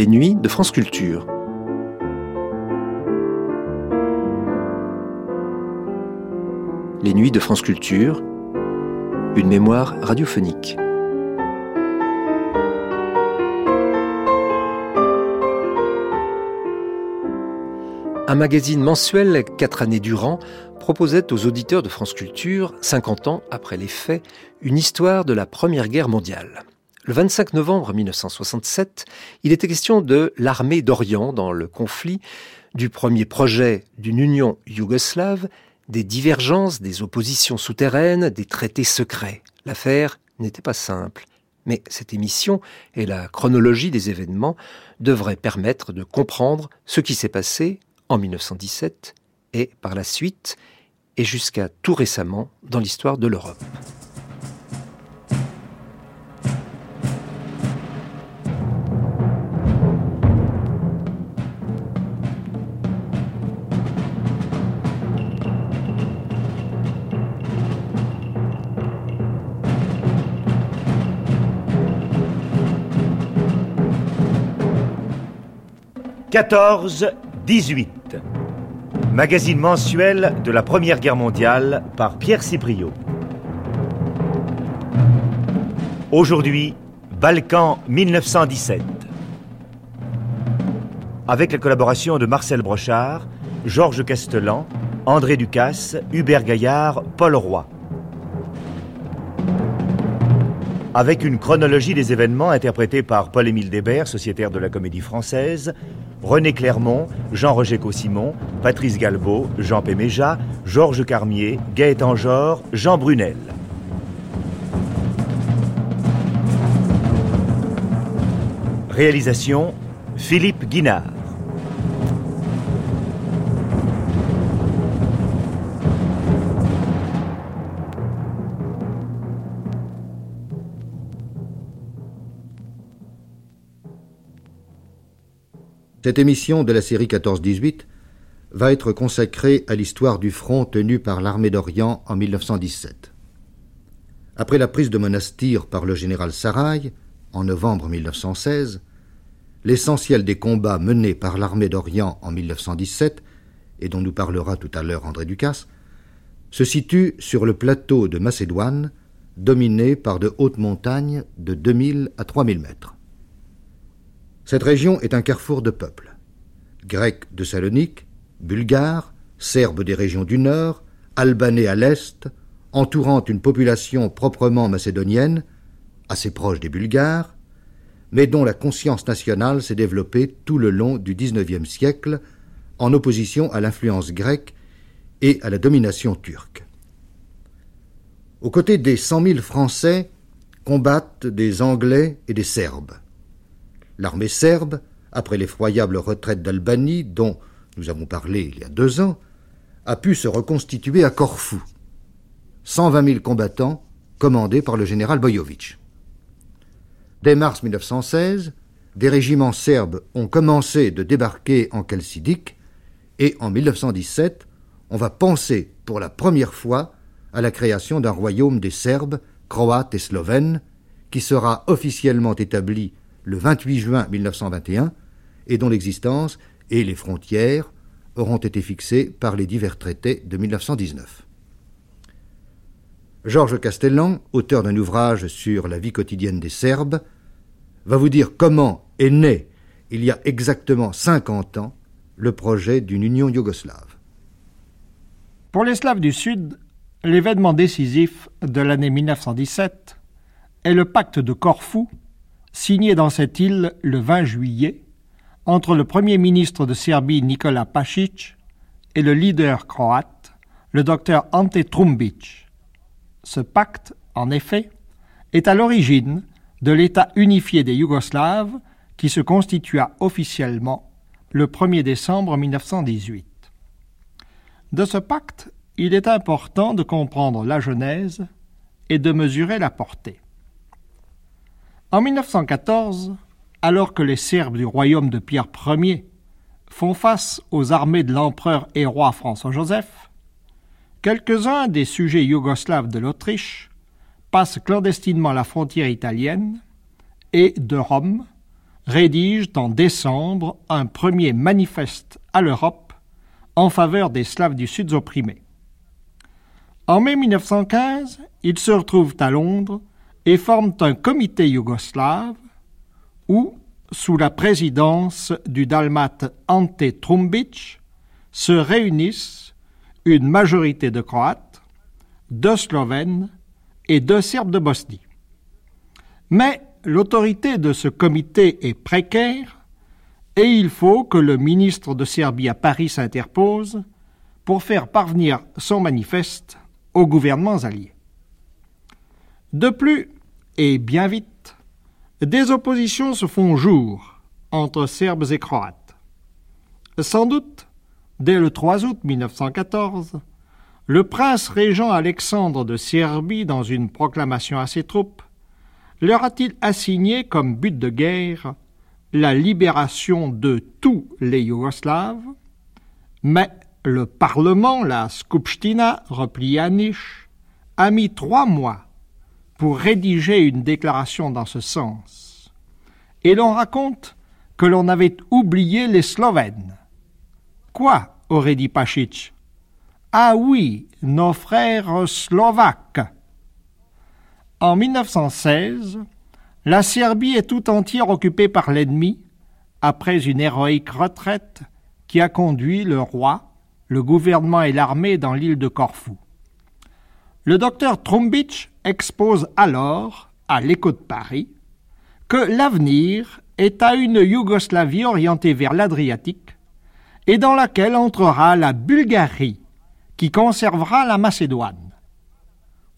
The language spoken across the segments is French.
Les nuits de France Culture. Les nuits de France Culture, une mémoire radiophonique. Un magazine mensuel, quatre années durant, proposait aux auditeurs de France Culture, 50 ans après les faits, une histoire de la Première Guerre mondiale. Le 25 novembre 1967, il était question de l'armée d'Orient dans le conflit, du premier projet d'une union yougoslave, des divergences, des oppositions souterraines, des traités secrets. L'affaire n'était pas simple. Mais cette émission et la chronologie des événements devraient permettre de comprendre ce qui s'est passé en 1917 et par la suite et jusqu'à tout récemment dans l'histoire de l'Europe. 14-18. Magazine mensuel de la Première Guerre mondiale par Pierre Cipriot. Aujourd'hui, Balkan 1917. Avec la collaboration de Marcel Brochard, Georges Castellan, André Ducasse, Hubert Gaillard, Paul Roy. Avec une chronologie des événements interprétée par Paul-Émile Débert, sociétaire de la Comédie Française, René Clermont, Jean-Roger Cossimon, Patrice Galbeau, Jean Péméja, Georges Carmier, Gaëtan Jor, Jean Brunel. Réalisation Philippe Guinard. Cette émission de la série 14-18 va être consacrée à l'histoire du front tenu par l'armée d'Orient en 1917. Après la prise de Monastir par le général Saraï en novembre 1916, l'essentiel des combats menés par l'armée d'Orient en 1917, et dont nous parlera tout à l'heure André Ducasse, se situe sur le plateau de Macédoine, dominé par de hautes montagnes de 2000 à 3000 mètres. Cette région est un carrefour de peuples. Grecs de Salonique, Bulgares, Serbes des régions du Nord, Albanais à l'Est, entourant une population proprement macédonienne, assez proche des Bulgares, mais dont la conscience nationale s'est développée tout le long du XIXe siècle en opposition à l'influence grecque et à la domination turque. Aux côtés des cent mille Français combattent des Anglais et des Serbes. L'armée serbe, après l'effroyable retraite d'Albanie, dont nous avons parlé il y a deux ans, a pu se reconstituer à Corfou. 120 000 combattants commandés par le général Bojovic. Dès mars 1916, des régiments serbes ont commencé de débarquer en Chalcidique et en 1917, on va penser pour la première fois à la création d'un royaume des Serbes, Croates et Slovènes, qui sera officiellement établi le 28 juin 1921 et dont l'existence et les frontières auront été fixées par les divers traités de 1919. Georges Castellan, auteur d'un ouvrage sur la vie quotidienne des Serbes, va vous dire comment est né, il y a exactement 50 ans, le projet d'une union yougoslave. Pour les Slaves du Sud, l'événement décisif de l'année 1917 est le pacte de Corfou signé dans cette île le 20 juillet entre le Premier ministre de Serbie Nikola Pašić et le leader croate, le docteur Ante Trumbic. Ce pacte, en effet, est à l'origine de l'État unifié des Yougoslaves qui se constitua officiellement le 1er décembre 1918. De ce pacte, il est important de comprendre la genèse et de mesurer la portée. En 1914, alors que les Serbes du royaume de Pierre Ier font face aux armées de l'empereur et roi François-Joseph, quelques-uns des sujets yougoslaves de l'Autriche passent clandestinement la frontière italienne et, de Rome, rédigent en décembre un premier manifeste à l'Europe en faveur des Slaves du Sud opprimés. En mai 1915, ils se retrouvent à Londres et forment un comité yougoslave où, sous la présidence du dalmate Ante Trumbic, se réunissent une majorité de Croates, de Slovènes et de Serbes de Bosnie. Mais l'autorité de ce comité est précaire et il faut que le ministre de Serbie à Paris s'interpose pour faire parvenir son manifeste aux gouvernements alliés. De plus, et bien vite, des oppositions se font jour entre Serbes et Croates. Sans doute, dès le 3 août 1914, le prince régent Alexandre de Serbie, dans une proclamation à ses troupes, leur a-t-il assigné comme but de guerre la libération de tous les Yougoslaves, mais le Parlement, la Skupština, repliée à a mis trois mois pour rédiger une déclaration dans ce sens. Et l'on raconte que l'on avait oublié les Slovènes. Quoi aurait dit Pachic. Ah oui, nos frères slovaques. En 1916, la Serbie est tout entière occupée par l'ennemi après une héroïque retraite qui a conduit le roi, le gouvernement et l'armée dans l'île de Corfou. Le docteur Trumbic expose alors, à l'écho de Paris, que l'avenir est à une Yougoslavie orientée vers l'Adriatique et dans laquelle entrera la Bulgarie qui conservera la Macédoine.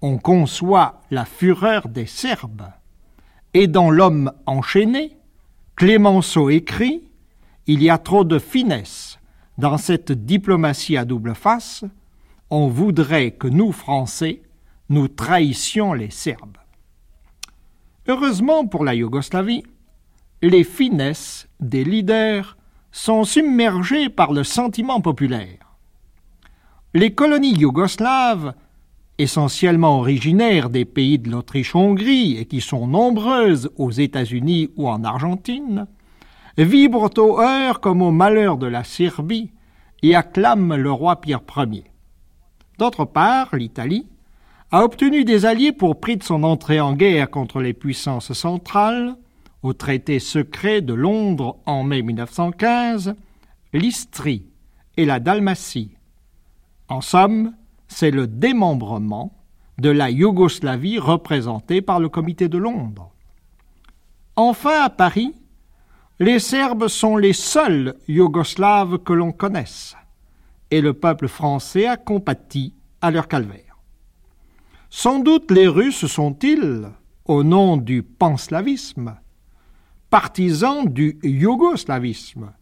On conçoit la fureur des Serbes et dans l'homme enchaîné, Clémenceau écrit Il y a trop de finesse dans cette diplomatie à double face on voudrait que nous, Français, nous trahissions les Serbes. Heureusement pour la Yougoslavie, les finesses des leaders sont submergées par le sentiment populaire. Les colonies yougoslaves, essentiellement originaires des pays de l'Autriche-Hongrie et qui sont nombreuses aux États-Unis ou en Argentine, vibrent au heurt comme au malheur de la Serbie et acclament le roi Pierre Ier. D'autre part, l'Italie a obtenu des alliés pour prix de son entrée en guerre contre les puissances centrales, au traité secret de Londres en mai 1915, l'Istrie et la Dalmatie. En somme, c'est le démembrement de la Yougoslavie représentée par le Comité de Londres. Enfin, à Paris, les Serbes sont les seuls Yougoslaves que l'on connaisse et le peuple français a compati à leur calvaire. Sans doute les Russes sont-ils, au nom du panslavisme, partisans du yougoslavisme,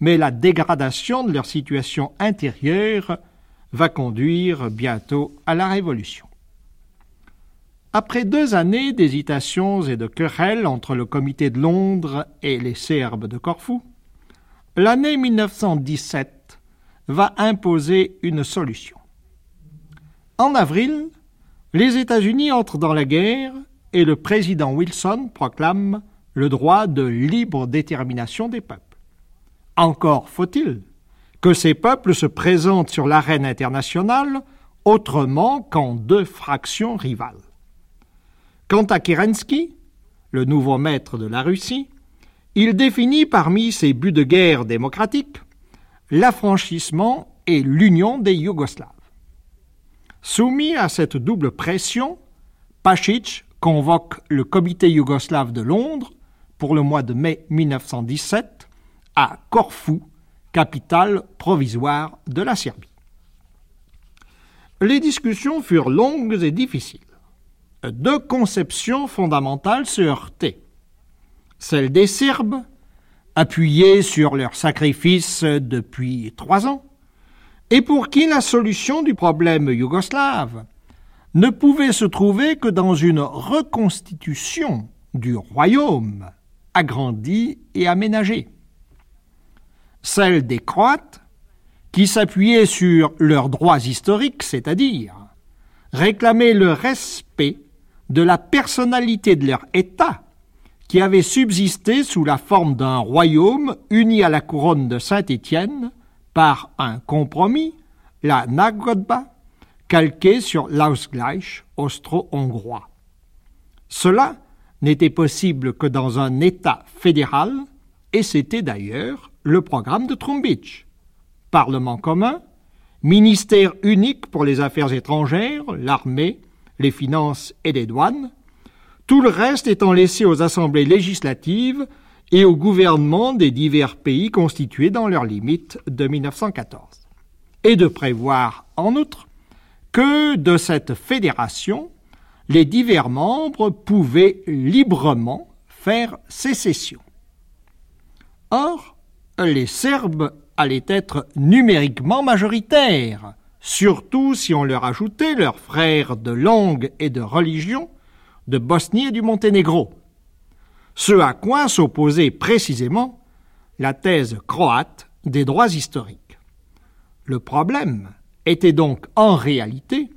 mais la dégradation de leur situation intérieure va conduire bientôt à la révolution. Après deux années d'hésitations et de querelles entre le comité de Londres et les Serbes de Corfou, l'année 1917 va imposer une solution. En avril, les États-Unis entrent dans la guerre et le président Wilson proclame le droit de libre détermination des peuples. Encore faut-il que ces peuples se présentent sur l'arène internationale autrement qu'en deux fractions rivales. Quant à Kerensky, le nouveau maître de la Russie, il définit parmi ses buts de guerre démocratiques l'affranchissement et l'union des Yougoslaves. Soumis à cette double pression, Pachic convoque le comité yougoslave de Londres pour le mois de mai 1917 à Corfou, capitale provisoire de la Serbie. Les discussions furent longues et difficiles. Deux conceptions fondamentales se heurtaient. Celle des Serbes appuyés sur leur sacrifice depuis trois ans, et pour qui la solution du problème yougoslave ne pouvait se trouver que dans une reconstitution du royaume agrandi et aménagé. Celle des Croates, qui s'appuyaient sur leurs droits historiques, c'est-à-dire réclamaient le respect de la personnalité de leur État, qui avait subsisté sous la forme d'un royaume uni à la couronne de Saint-Étienne par un compromis, la Nagodba, calqué sur l'Ausgleich austro-hongrois. Cela n'était possible que dans un État fédéral, et c'était d'ailleurs le programme de Trumbitsch. Parlement commun, ministère unique pour les affaires étrangères, l'armée, les finances et les douanes, tout le reste étant laissé aux assemblées législatives et au gouvernement des divers pays constitués dans leurs limites de 1914. Et de prévoir, en outre, que de cette fédération, les divers membres pouvaient librement faire sécession. Or, les Serbes allaient être numériquement majoritaires, surtout si on leur ajoutait leurs frères de langue et de religion de Bosnie et du Monténégro, ce à quoi s'opposait précisément la thèse croate des droits historiques. Le problème était donc en réalité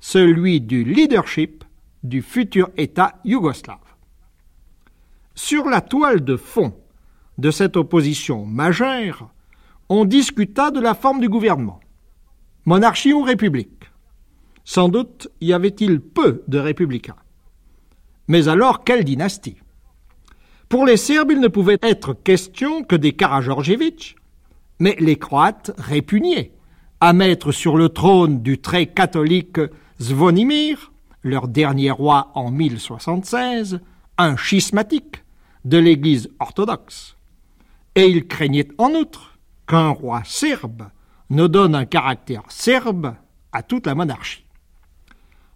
celui du leadership du futur État yougoslave. Sur la toile de fond de cette opposition majeure, on discuta de la forme du gouvernement. Monarchie ou république? Sans doute y avait-il peu de républicains. Mais alors, quelle dynastie? Pour les Serbes, il ne pouvait être question que des Karageorgevitch, mais les Croates répugnaient à mettre sur le trône du très catholique Zvonimir, leur dernier roi en 1076, un schismatique de l'Église orthodoxe. Et ils craignaient en outre qu'un roi serbe ne donne un caractère serbe à toute la monarchie.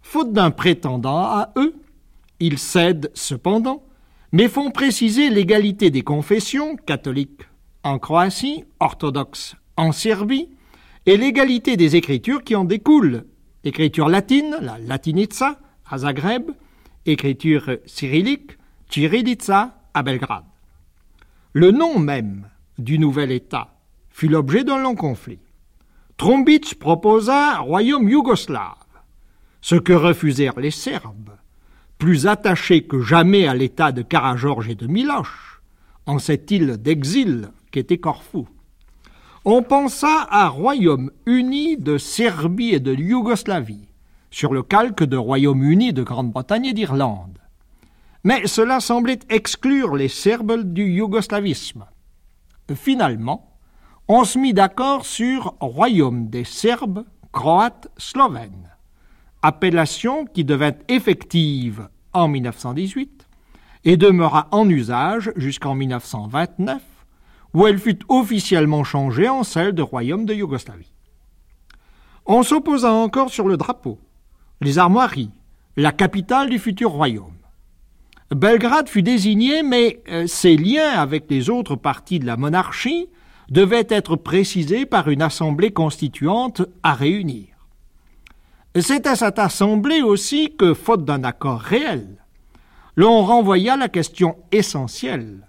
Faute d'un prétendant à eux, ils cèdent cependant, mais font préciser l'égalité des confessions catholiques en Croatie, orthodoxes en Serbie, et l'égalité des écritures qui en découlent. Écriture latine, la latinitsa, à Zagreb, écriture cyrillique, Tchirilitsa, à Belgrade. Le nom même du nouvel État fut l'objet d'un long conflit. Trombic proposa royaume yougoslave, ce que refusèrent les Serbes, plus attachés que jamais à l'état de Karageorge et de Miloche, en cette île d'exil qu'était Corfou. On pensa à royaume uni de Serbie et de Yougoslavie, sur le calque de royaume uni de Grande-Bretagne et d'Irlande. Mais cela semblait exclure les Serbes du yougoslavisme. Finalement, on se mit d'accord sur royaume des Serbes, Croates, Slovènes appellation qui devint effective en 1918 et demeura en usage jusqu'en 1929, où elle fut officiellement changée en celle de Royaume de Yougoslavie. On s'opposa encore sur le drapeau, les armoiries, la capitale du futur royaume. Belgrade fut désigné, mais euh, ses liens avec les autres parties de la monarchie devaient être précisés par une assemblée constituante à réunir. C'est à cette assemblée aussi que, faute d'un accord réel, l'on renvoya la question essentielle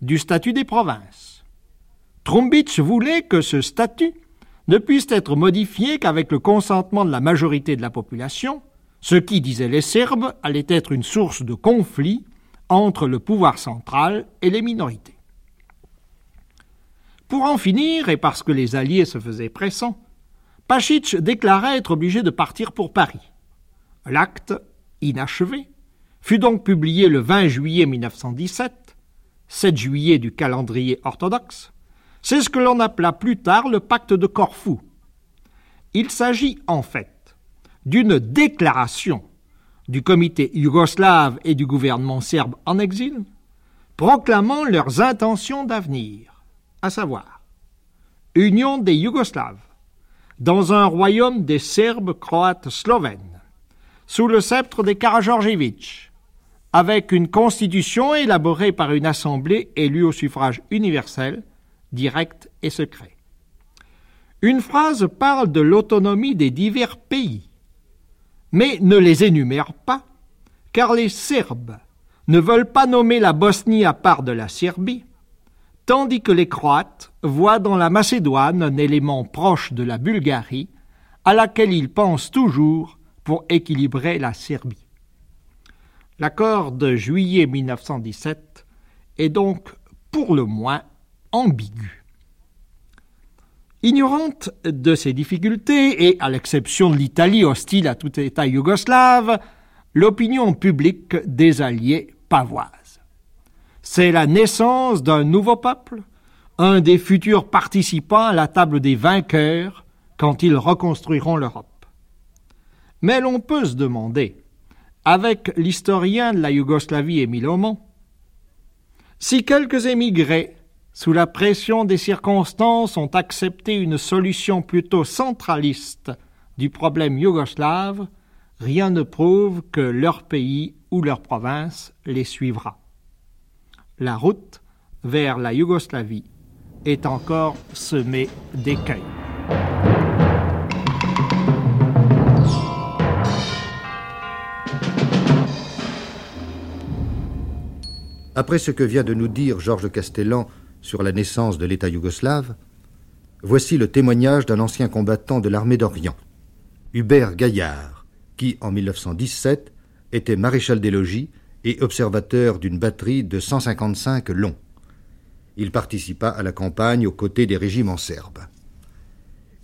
du statut des provinces. Trumbitsch voulait que ce statut ne puisse être modifié qu'avec le consentement de la majorité de la population, ce qui, disaient les Serbes, allait être une source de conflit entre le pouvoir central et les minorités. Pour en finir, et parce que les Alliés se faisaient pressants, Pachic déclara être obligé de partir pour Paris. L'acte, inachevé, fut donc publié le 20 juillet 1917, 7 juillet du calendrier orthodoxe. C'est ce que l'on appela plus tard le pacte de Corfou. Il s'agit en fait d'une déclaration du comité yougoslave et du gouvernement serbe en exil, proclamant leurs intentions d'avenir, à savoir Union des Yougoslaves, dans un royaume des Serbes, Croates, Slovènes, sous le sceptre des Karageorgevitch, avec une constitution élaborée par une assemblée élue au suffrage universel, direct et secret. Une phrase parle de l'autonomie des divers pays, mais ne les énumère pas, car les Serbes ne veulent pas nommer la Bosnie à part de la Serbie, tandis que les Croates voient dans la Macédoine un élément proche de la Bulgarie, à laquelle ils pensent toujours pour équilibrer la Serbie. L'accord de juillet 1917 est donc pour le moins ambigu. Ignorante de ces difficultés, et à l'exception de l'Italie hostile à tout État yougoslave, l'opinion publique des Alliés pavoise. C'est la naissance d'un nouveau peuple, un des futurs participants à la table des vainqueurs quand ils reconstruiront l'Europe. Mais l'on peut se demander avec l'historien de la Yougoslavie Émile Aumont. Si quelques émigrés, sous la pression des circonstances, ont accepté une solution plutôt centraliste du problème yougoslave, rien ne prouve que leur pays ou leur province les suivra. La route vers la Yougoslavie est encore semée d'écueils. Après ce que vient de nous dire Georges Castellan sur la naissance de l'État yougoslave, voici le témoignage d'un ancien combattant de l'armée d'Orient, Hubert Gaillard, qui, en 1917, était maréchal des logis et observateur d'une batterie de 155 longs. Il participa à la campagne aux côtés des régiments serbes.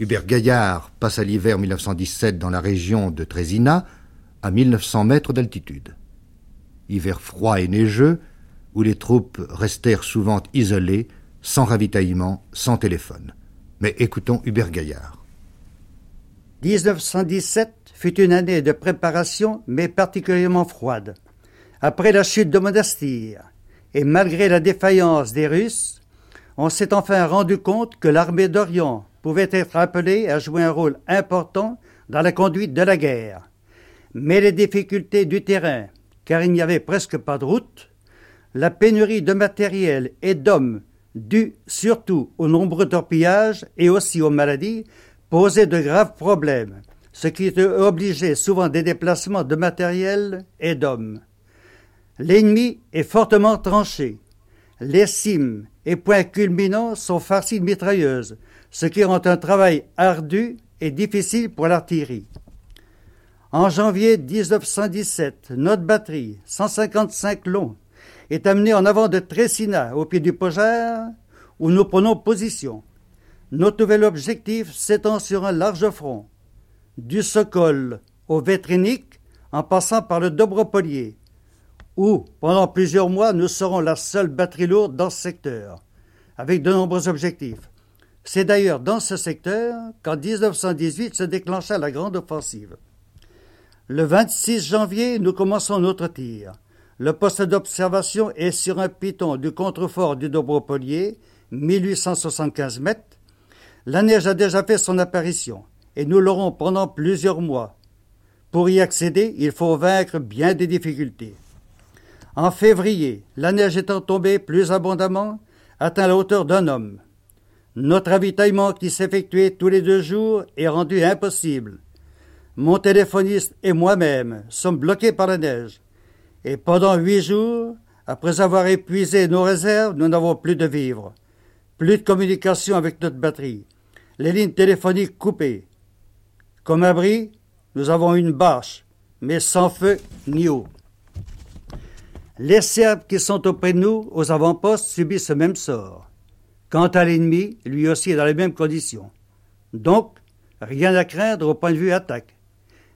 Hubert Gaillard passa l'hiver 1917 dans la région de Trésina, à 1900 mètres d'altitude. Hiver froid et neigeux, où les troupes restèrent souvent isolées, sans ravitaillement, sans téléphone. Mais écoutons Hubert Gaillard. 1917 fut une année de préparation, mais particulièrement froide. Après la chute de Monastir, et malgré la défaillance des Russes, on s'est enfin rendu compte que l'armée d'Orient pouvait être appelée à jouer un rôle important dans la conduite de la guerre. Mais les difficultés du terrain, car il n'y avait presque pas de route, la pénurie de matériel et d'hommes, due surtout aux nombreux torpillages et aussi aux maladies, posait de graves problèmes, ce qui obligeait souvent des déplacements de matériel et d'hommes. L'ennemi est fortement tranché. Les cimes et points culminants sont farcis de mitrailleuses, ce qui rend un travail ardu et difficile pour l'artillerie. En janvier 1917, notre batterie, 155 longs, est amené en avant de Tressina, au pied du Pogère, où nous prenons position. Notre nouvel objectif s'étend sur un large front, du Sokol au Vétrinique, en passant par le Dobropolier, où, pendant plusieurs mois, nous serons la seule batterie lourde dans ce secteur, avec de nombreux objectifs. C'est d'ailleurs dans ce secteur qu'en 1918 se déclencha la grande offensive. Le 26 janvier, nous commençons notre tir. Le poste d'observation est sur un piton du contrefort du Dobropolier, 1875 mètres. La neige a déjà fait son apparition, et nous l'aurons pendant plusieurs mois. Pour y accéder, il faut vaincre bien des difficultés. En février, la neige étant tombée plus abondamment, atteint la hauteur d'un homme. Notre ravitaillement qui s'effectuait tous les deux jours est rendu impossible. Mon téléphoniste et moi-même sommes bloqués par la neige. Et pendant huit jours, après avoir épuisé nos réserves, nous n'avons plus de vivres. Plus de communication avec notre batterie. Les lignes téléphoniques coupées. Comme abri, nous avons une bâche, mais sans feu ni eau. Les Serbes qui sont auprès de nous, aux avant-postes, subissent ce même sort. Quant à l'ennemi, lui aussi est dans les mêmes conditions. Donc, rien à craindre au point de vue attaque.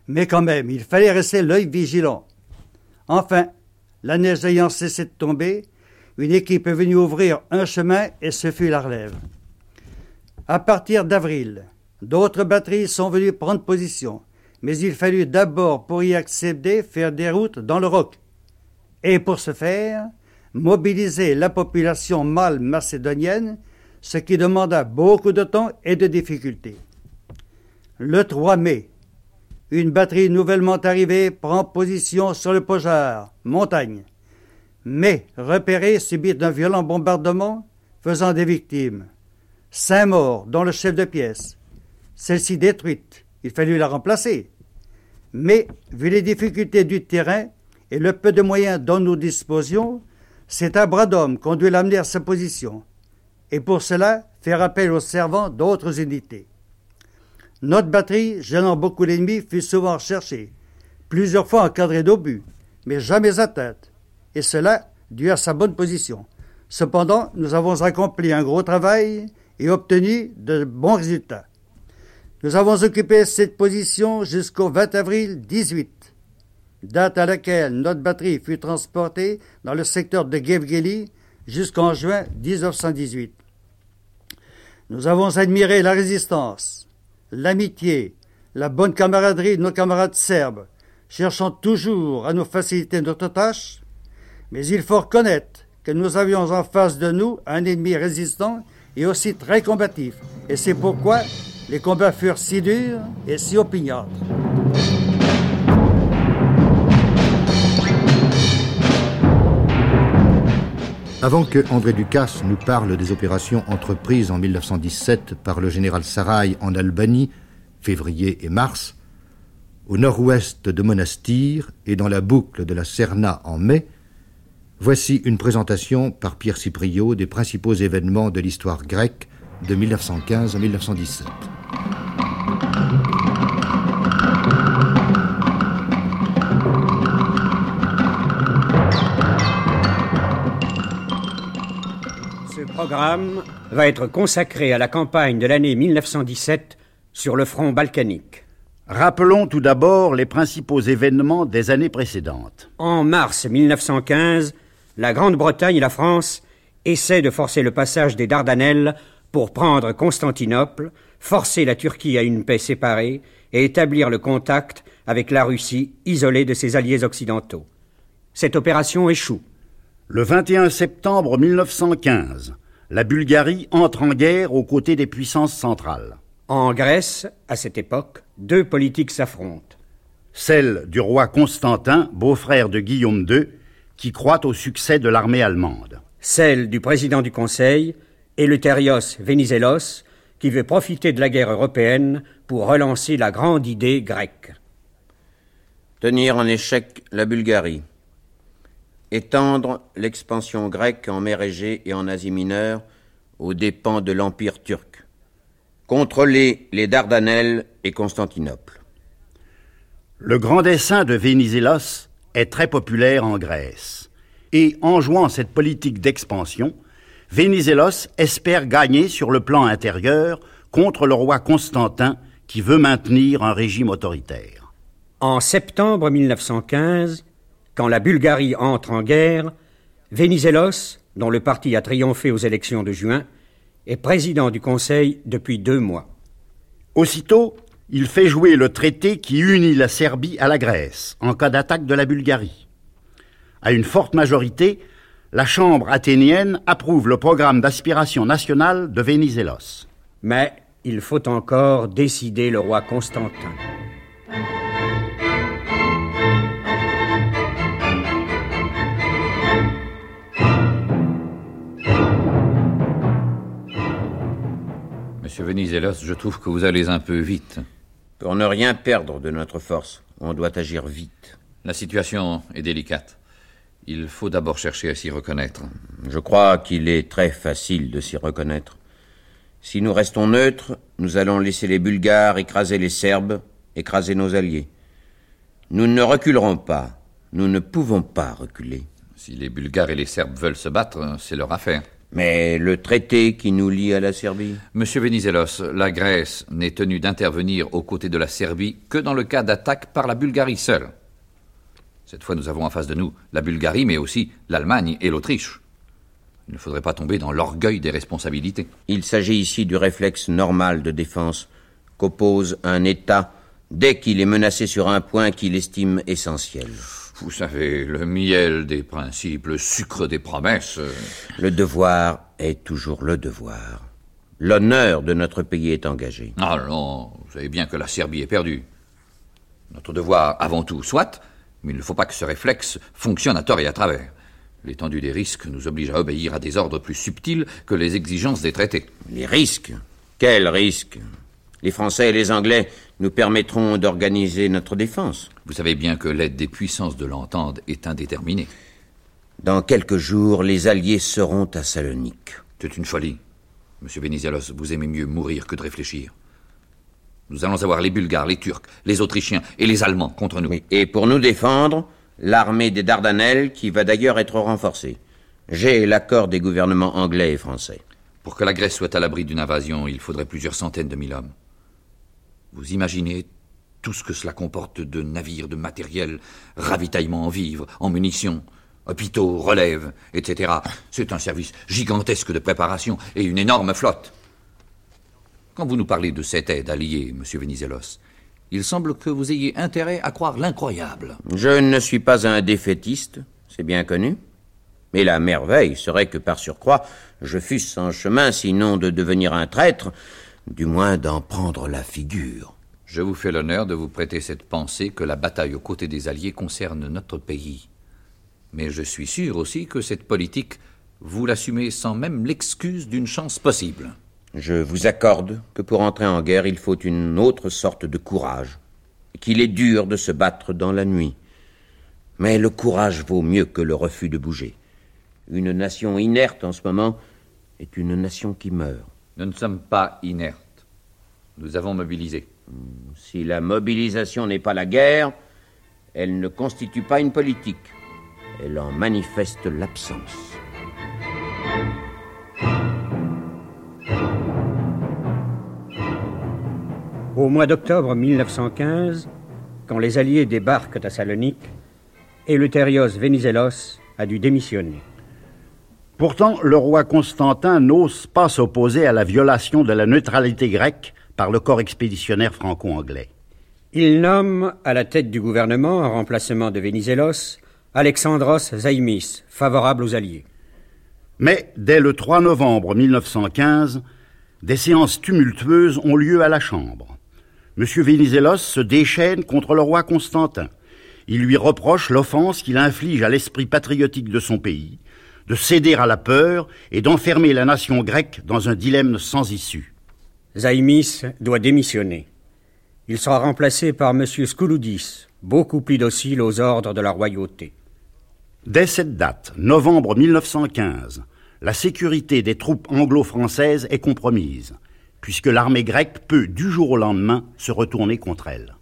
Mais quand même, il fallait rester l'œil vigilant. Enfin, la neige ayant cessé de tomber, une équipe est venue ouvrir un chemin et ce fut la relève. À partir d'avril, d'autres batteries sont venues prendre position, mais il fallut d'abord, pour y accéder, faire des routes dans le roc. Et pour ce faire, mobiliser la population mâle macédonienne, ce qui demanda beaucoup de temps et de difficultés. Le 3 mai, une batterie nouvellement arrivée prend position sur le Pojar, montagne. Mais, repérée, subit un violent bombardement, faisant des victimes. Cinq morts, dont le chef de pièce. Celle-ci détruite. Il fallut la remplacer. Mais, vu les difficultés du terrain et le peu de moyens dont nous disposions, c'est un bras d'homme qu'on dut l'amener à sa position. Et pour cela, faire appel aux servants d'autres unités. Notre batterie, gênant beaucoup l'ennemi, fut souvent recherchée, plusieurs fois encadrée d'obus, mais jamais atteinte, et cela dû à sa bonne position. Cependant, nous avons accompli un gros travail et obtenu de bons résultats. Nous avons occupé cette position jusqu'au 20 avril 18, date à laquelle notre batterie fut transportée dans le secteur de Gevgeli jusqu'en juin 1918. Nous avons admiré la résistance, l'amitié, la bonne camaraderie de nos camarades serbes, cherchant toujours à nous faciliter notre tâche, mais il faut reconnaître que nous avions en face de nous un ennemi résistant et aussi très combatif, et c'est pourquoi les combats furent si durs et si opiniâtres. Avant que André Ducasse nous parle des opérations entreprises en 1917 par le général Sarai en Albanie, février et mars, au nord-ouest de Monastir et dans la boucle de la Serna en mai, voici une présentation par Pierre Cipriot des principaux événements de l'histoire grecque de 1915 à 1917. Programme va être consacré à la campagne de l'année 1917 sur le front balkanique. Rappelons tout d'abord les principaux événements des années précédentes. En mars 1915, la Grande-Bretagne et la France essaient de forcer le passage des Dardanelles pour prendre Constantinople, forcer la Turquie à une paix séparée et établir le contact avec la Russie isolée de ses alliés occidentaux. Cette opération échoue. Le 21 septembre 1915, la Bulgarie entre en guerre aux côtés des puissances centrales. En Grèce, à cette époque, deux politiques s'affrontent. Celle du roi Constantin, beau-frère de Guillaume II, qui croit au succès de l'armée allemande. Celle du président du Conseil, Eleutherios Venizelos, qui veut profiter de la guerre européenne pour relancer la grande idée grecque. Tenir en échec la Bulgarie. Étendre l'expansion grecque en mer Égée et en Asie mineure aux dépens de l'Empire turc. Contrôler les Dardanelles et Constantinople. Le grand dessein de Venizelos est très populaire en Grèce. Et en jouant cette politique d'expansion, Venizelos espère gagner sur le plan intérieur contre le roi Constantin qui veut maintenir un régime autoritaire. En septembre 1915, quand la Bulgarie entre en guerre, Venizelos, dont le parti a triomphé aux élections de juin, est président du Conseil depuis deux mois. Aussitôt, il fait jouer le traité qui unit la Serbie à la Grèce en cas d'attaque de la Bulgarie. À une forte majorité, la Chambre athénienne approuve le programme d'aspiration nationale de Venizelos. Mais il faut encore décider le roi Constantin. Monsieur Venizelos, je trouve que vous allez un peu vite. Pour ne rien perdre de notre force, on doit agir vite. La situation est délicate. Il faut d'abord chercher à s'y reconnaître. Je crois qu'il est très facile de s'y reconnaître. Si nous restons neutres, nous allons laisser les Bulgares écraser les Serbes, écraser nos alliés. Nous ne reculerons pas. Nous ne pouvons pas reculer. Si les Bulgares et les Serbes veulent se battre, c'est leur affaire. Mais le traité qui nous lie à la Serbie? Monsieur Venizelos, la Grèce n'est tenue d'intervenir aux côtés de la Serbie que dans le cas d'attaque par la Bulgarie seule. Cette fois, nous avons en face de nous la Bulgarie, mais aussi l'Allemagne et l'Autriche. Il ne faudrait pas tomber dans l'orgueil des responsabilités. Il s'agit ici du réflexe normal de défense qu'oppose un État dès qu'il est menacé sur un point qu'il estime essentiel. Vous savez, le miel des principes, le sucre des promesses. Le devoir est toujours le devoir. L'honneur de notre pays est engagé. Ah non, vous savez bien que la Serbie est perdue. Notre devoir, avant tout, soit, mais il ne faut pas que ce réflexe fonctionne à tort et à travers. L'étendue des risques nous oblige à obéir à des ordres plus subtils que les exigences des traités. Les risques Quels risques? Les Français et les Anglais nous permettront d'organiser notre défense. Vous savez bien que l'aide des puissances de l'entente est indéterminée. Dans quelques jours, les Alliés seront à Salonique. C'est une folie. Monsieur Venizelos, vous aimez mieux mourir que de réfléchir. Nous allons avoir les Bulgares, les Turcs, les Autrichiens et les Allemands contre nous. Et pour nous défendre, l'armée des Dardanelles qui va d'ailleurs être renforcée. J'ai l'accord des gouvernements anglais et français. Pour que la Grèce soit à l'abri d'une invasion, il faudrait plusieurs centaines de mille hommes. Vous imaginez tout ce que cela comporte de navires, de matériel, ravitaillement en vivres, en munitions, hôpitaux, relèves, etc. C'est un service gigantesque de préparation et une énorme flotte. Quand vous nous parlez de cette aide alliée, monsieur Venizelos, il semble que vous ayez intérêt à croire l'incroyable. Je ne suis pas un défaitiste, c'est bien connu. Mais la merveille serait que par surcroît, je fusse en chemin, sinon de devenir un traître, du moins d'en prendre la figure. Je vous fais l'honneur de vous prêter cette pensée que la bataille aux côtés des Alliés concerne notre pays. Mais je suis sûr aussi que cette politique, vous l'assumez sans même l'excuse d'une chance possible. Je vous accorde que pour entrer en guerre, il faut une autre sorte de courage, qu'il est dur de se battre dans la nuit. Mais le courage vaut mieux que le refus de bouger. Une nation inerte en ce moment est une nation qui meurt. Nous ne sommes pas inertes. Nous avons mobilisé. Si la mobilisation n'est pas la guerre, elle ne constitue pas une politique. Elle en manifeste l'absence. Au mois d'octobre 1915, quand les Alliés débarquent à Salonique, Eleuthérios Venizelos a dû démissionner. Pourtant, le roi Constantin n'ose pas s'opposer à la violation de la neutralité grecque par le corps expéditionnaire franco-anglais. Il nomme à la tête du gouvernement, en remplacement de Venizelos, Alexandros Zaimis, favorable aux Alliés. Mais dès le 3 novembre 1915, des séances tumultueuses ont lieu à la Chambre. M. Venizelos se déchaîne contre le roi Constantin. Il lui reproche l'offense qu'il inflige à l'esprit patriotique de son pays, de céder à la peur et d'enfermer la nation grecque dans un dilemme sans issue. Zaimis doit démissionner. Il sera remplacé par M. Skouloudis, beaucoup plus docile aux ordres de la royauté. Dès cette date, novembre 1915, la sécurité des troupes anglo-françaises est compromise, puisque l'armée grecque peut, du jour au lendemain, se retourner contre elle.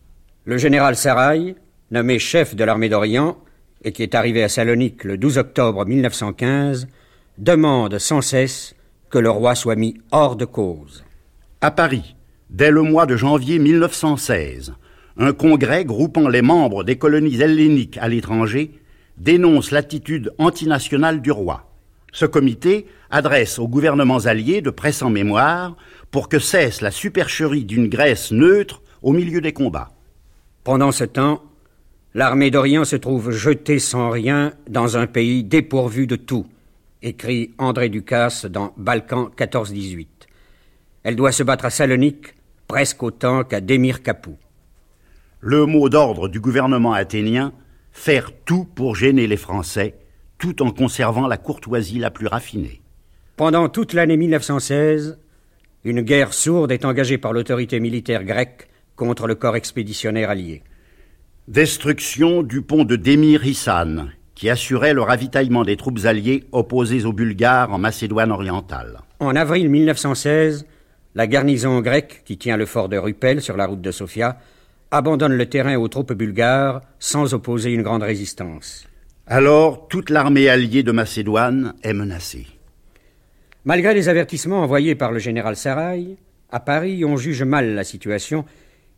Le général Sarai, nommé chef de l'armée d'Orient, et qui est arrivé à Salonique le 12 octobre 1915, demande sans cesse que le roi soit mis hors de cause. À Paris, dès le mois de janvier 1916, un congrès groupant les membres des colonies helléniques à l'étranger dénonce l'attitude antinationale du roi. Ce comité adresse aux gouvernements alliés de pressants mémoire pour que cesse la supercherie d'une Grèce neutre au milieu des combats. Pendant ce temps, l'armée d'Orient se trouve jetée sans rien dans un pays dépourvu de tout, écrit André Ducasse dans Balkan 14-18. Elle doit se battre à Salonique presque autant qu'à Démir Kapou. Le mot d'ordre du gouvernement athénien faire tout pour gêner les Français, tout en conservant la courtoisie la plus raffinée. Pendant toute l'année 1916, une guerre sourde est engagée par l'autorité militaire grecque contre le corps expéditionnaire allié. Destruction du pont de Demir Hissan, qui assurait le ravitaillement des troupes alliées opposées aux Bulgares en Macédoine orientale. En avril 1916, la garnison grecque, qui tient le fort de Rupel sur la route de Sofia, abandonne le terrain aux troupes bulgares sans opposer une grande résistance. Alors, toute l'armée alliée de Macédoine est menacée. Malgré les avertissements envoyés par le général Sarai, à Paris, on juge mal la situation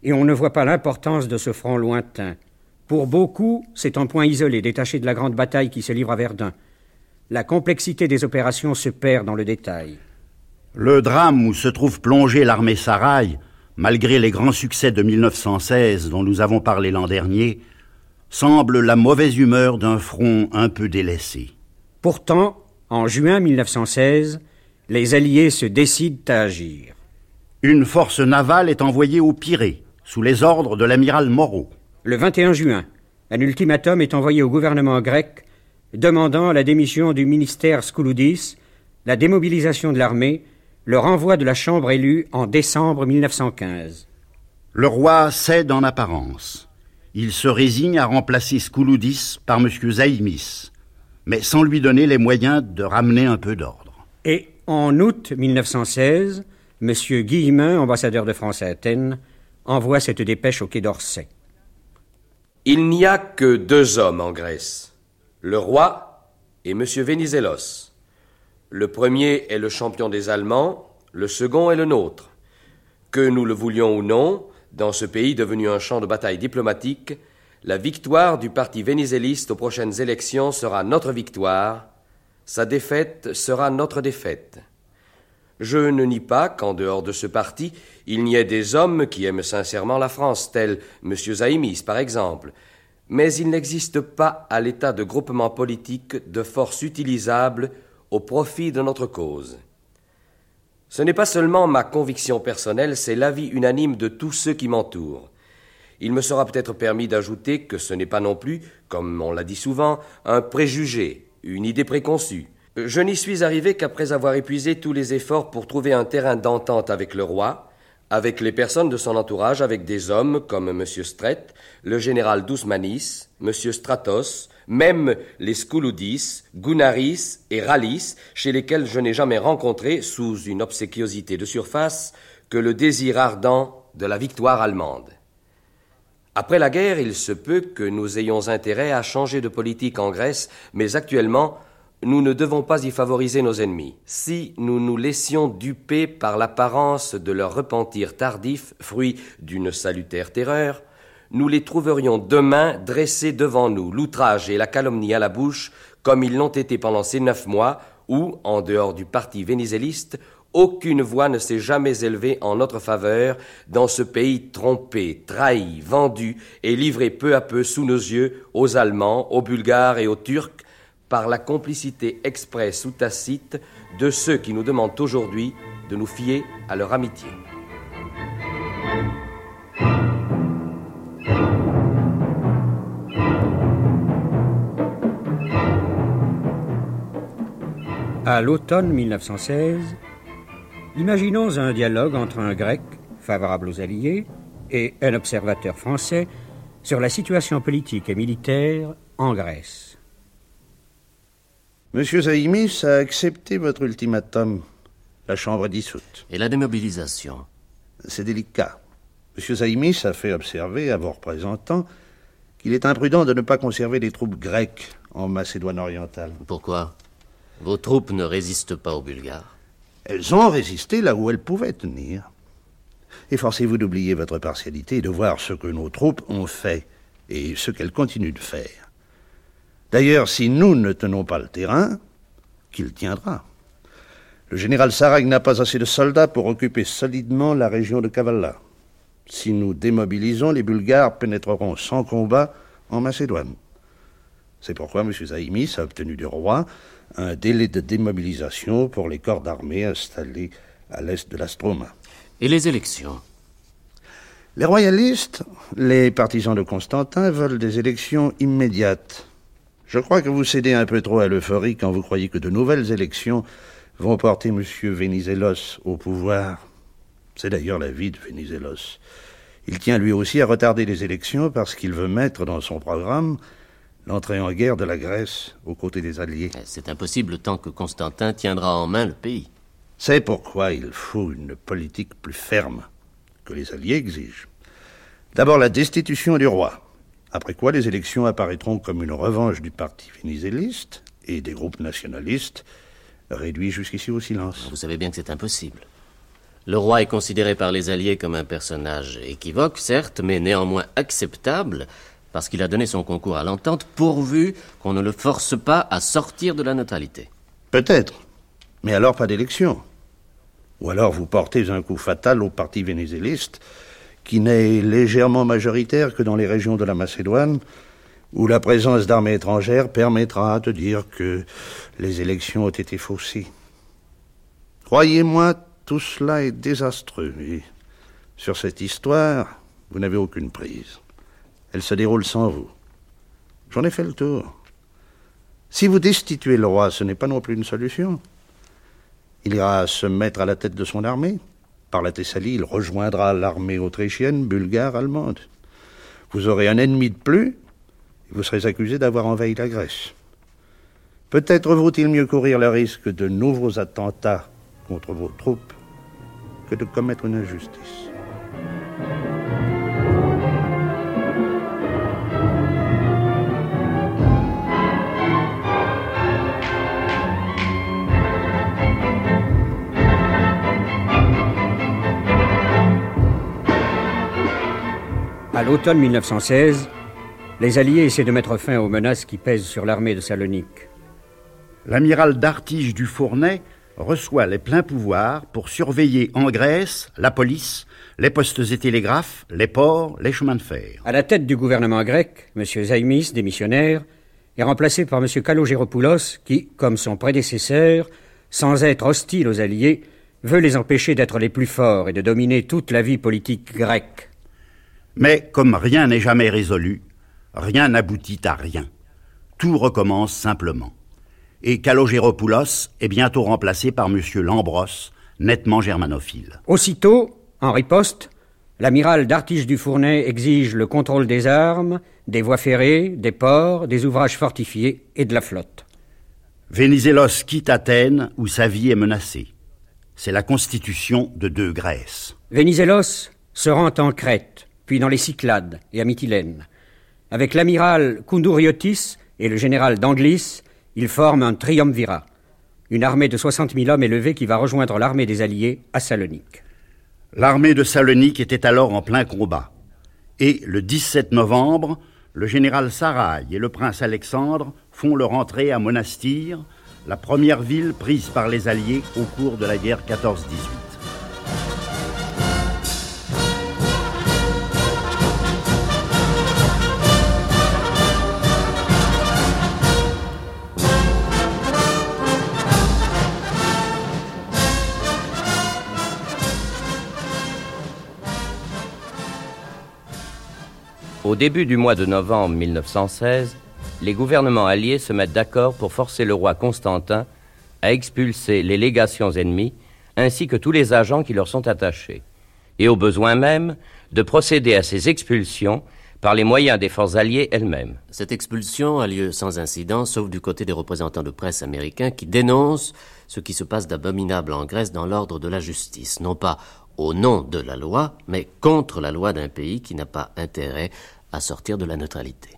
et on ne voit pas l'importance de ce front lointain. Pour beaucoup, c'est un point isolé, détaché de la grande bataille qui se livre à Verdun. La complexité des opérations se perd dans le détail. Le drame où se trouve plongée l'armée Sarai, malgré les grands succès de 1916 dont nous avons parlé l'an dernier, semble la mauvaise humeur d'un front un peu délaissé. Pourtant, en juin 1916, les Alliés se décident à agir. Une force navale est envoyée au Pirée, sous les ordres de l'amiral Moreau. Le 21 juin, un ultimatum est envoyé au gouvernement grec demandant la démission du ministère Skouloudis, la démobilisation de l'armée, le renvoi de la Chambre élue en décembre 1915. Le roi cède en apparence. Il se résigne à remplacer Skouloudis par M. Zaïmis, mais sans lui donner les moyens de ramener un peu d'ordre. Et en août 1916, M. Guillemin, ambassadeur de France à Athènes, envoie cette dépêche au Quai d'Orsay. Il n'y a que deux hommes en Grèce, le roi et M. Venizelos. Le premier est le champion des Allemands, le second est le nôtre. Que nous le voulions ou non, dans ce pays devenu un champ de bataille diplomatique, la victoire du parti vénizéliste aux prochaines élections sera notre victoire, sa défaite sera notre défaite. Je ne nie pas qu'en dehors de ce parti, il n'y ait des hommes qui aiment sincèrement la France, tels M. Zaïmis, par exemple, mais il n'existe pas à l'état de groupement politique de force utilisable au profit de notre cause. Ce n'est pas seulement ma conviction personnelle, c'est l'avis unanime de tous ceux qui m'entourent. Il me sera peut-être permis d'ajouter que ce n'est pas non plus, comme on l'a dit souvent, un préjugé, une idée préconçue. Je n'y suis arrivé qu'après avoir épuisé tous les efforts pour trouver un terrain d'entente avec le roi, avec les personnes de son entourage, avec des hommes comme M. Stret, le général Dousmanis, M. Stratos, même les Skouloudis, Gounaris et Ralis, chez lesquels je n'ai jamais rencontré, sous une obséquiosité de surface, que le désir ardent de la victoire allemande. Après la guerre, il se peut que nous ayons intérêt à changer de politique en Grèce, mais actuellement, nous ne devons pas y favoriser nos ennemis. Si nous nous laissions duper par l'apparence de leur repentir tardif, fruit d'une salutaire terreur, nous les trouverions demain dressés devant nous, l'outrage et la calomnie à la bouche, comme ils l'ont été pendant ces neuf mois, où, en dehors du parti vénizéliste, aucune voix ne s'est jamais élevée en notre faveur dans ce pays trompé, trahi, vendu et livré peu à peu sous nos yeux aux Allemands, aux Bulgares et aux Turcs, par la complicité expresse ou tacite de ceux qui nous demandent aujourd'hui de nous fier à leur amitié. À l'automne 1916, imaginons un dialogue entre un Grec, favorable aux Alliés, et un observateur français sur la situation politique et militaire en Grèce. Monsieur Zaïmis a accepté votre ultimatum, la Chambre dissoute. Et la démobilisation? C'est délicat. Monsieur Zaïmis a fait observer à vos représentants qu'il est imprudent de ne pas conserver des troupes grecques en Macédoine orientale. Pourquoi? Vos troupes ne résistent pas aux Bulgares Elles ont résisté là où elles pouvaient tenir. Efforcez-vous d'oublier votre partialité et de voir ce que nos troupes ont fait et ce qu'elles continuent de faire. D'ailleurs, si nous ne tenons pas le terrain, qui le tiendra Le général Sarag n'a pas assez de soldats pour occuper solidement la région de Kavala. Si nous démobilisons, les Bulgares pénétreront sans combat en Macédoine. C'est pourquoi M. Zaïmis a obtenu du roi un délai de démobilisation pour les corps d'armée installés à l'est de l'Astroma. Et les élections? Les royalistes, les partisans de Constantin, veulent des élections immédiates. Je crois que vous cédez un peu trop à l'euphorie quand vous croyez que de nouvelles élections vont porter M. Venizelos au pouvoir. C'est d'ailleurs l'avis de Venizelos. Il tient lui aussi à retarder les élections parce qu'il veut mettre dans son programme l'entrée en guerre de la Grèce aux côtés des Alliés. Eh, c'est impossible tant que Constantin tiendra en main le pays. C'est pourquoi il faut une politique plus ferme que les Alliés exigent. D'abord la destitution du roi. Après quoi, les élections apparaîtront comme une revanche du parti vénizéliste et des groupes nationalistes, réduits jusqu'ici au silence. Vous savez bien que c'est impossible. Le roi est considéré par les Alliés comme un personnage équivoque, certes, mais néanmoins acceptable, parce qu'il a donné son concours à l'entente, pourvu qu'on ne le force pas à sortir de la neutralité. Peut-être, mais alors pas d'élection. Ou alors vous portez un coup fatal au parti vénézéliste, qui n'est légèrement majoritaire que dans les régions de la Macédoine, où la présence d'armées étrangères permettra de dire que les élections ont été faussées. Croyez-moi, tout cela est désastreux, et sur cette histoire, vous n'avez aucune prise. elle se déroule sans vous. J'en ai fait le tour. Si vous destituez le roi, ce n'est pas non plus une solution. Il ira se mettre à la tête de son armée. Par la Thessalie, il rejoindra l'armée autrichienne, bulgare, allemande. Vous aurez un ennemi de plus, et vous serez accusé d'avoir envahi la Grèce. Peut-être vaut-il mieux courir le risque de nouveaux attentats contre vos troupes que de commettre une injustice. À l'automne 1916, les Alliés essaient de mettre fin aux menaces qui pèsent sur l'armée de Salonique. L'amiral d'Artige du Fournay reçoit les pleins pouvoirs pour surveiller en Grèce la police, les postes et télégraphes, les ports, les chemins de fer. À la tête du gouvernement grec, M. Zaimis, démissionnaire, est remplacé par M. Kalogéropoulos, qui, comme son prédécesseur, sans être hostile aux Alliés, veut les empêcher d'être les plus forts et de dominer toute la vie politique grecque. Mais comme rien n'est jamais résolu, rien n'aboutit à rien. Tout recommence simplement. Et Kalogéropoulos est bientôt remplacé par M. Lambros, nettement germanophile. Aussitôt, en riposte, l'amiral d'Artige du Fournay exige le contrôle des armes, des voies ferrées, des ports, des ouvrages fortifiés et de la flotte. Vénizelos quitte Athènes où sa vie est menacée. C'est la constitution de deux Grèces. Vénizelos se rend en Crète, puis dans les Cyclades et à Mytilène. Avec l'amiral Koundouriotis et le général d'Anglis, il forme un triumvirat, une armée de 60 000 hommes élevés qui va rejoindre l'armée des Alliés à Salonique. L'armée de Salonique était alors en plein combat. Et le 17 novembre, le général Saraï et le prince Alexandre font leur entrée à Monastir, la première ville prise par les Alliés au cours de la guerre 14-18. Au début du mois de novembre 1916, les gouvernements alliés se mettent d'accord pour forcer le roi Constantin à expulser les légations ennemies ainsi que tous les agents qui leur sont attachés, et au besoin même de procéder à ces expulsions par les moyens des forces alliées elles-mêmes. Cette expulsion a lieu sans incident, sauf du côté des représentants de presse américains qui dénoncent ce qui se passe d'abominable en Grèce dans l'ordre de la justice, non pas au nom de la loi, mais contre la loi d'un pays qui n'a pas intérêt à sortir de la neutralité.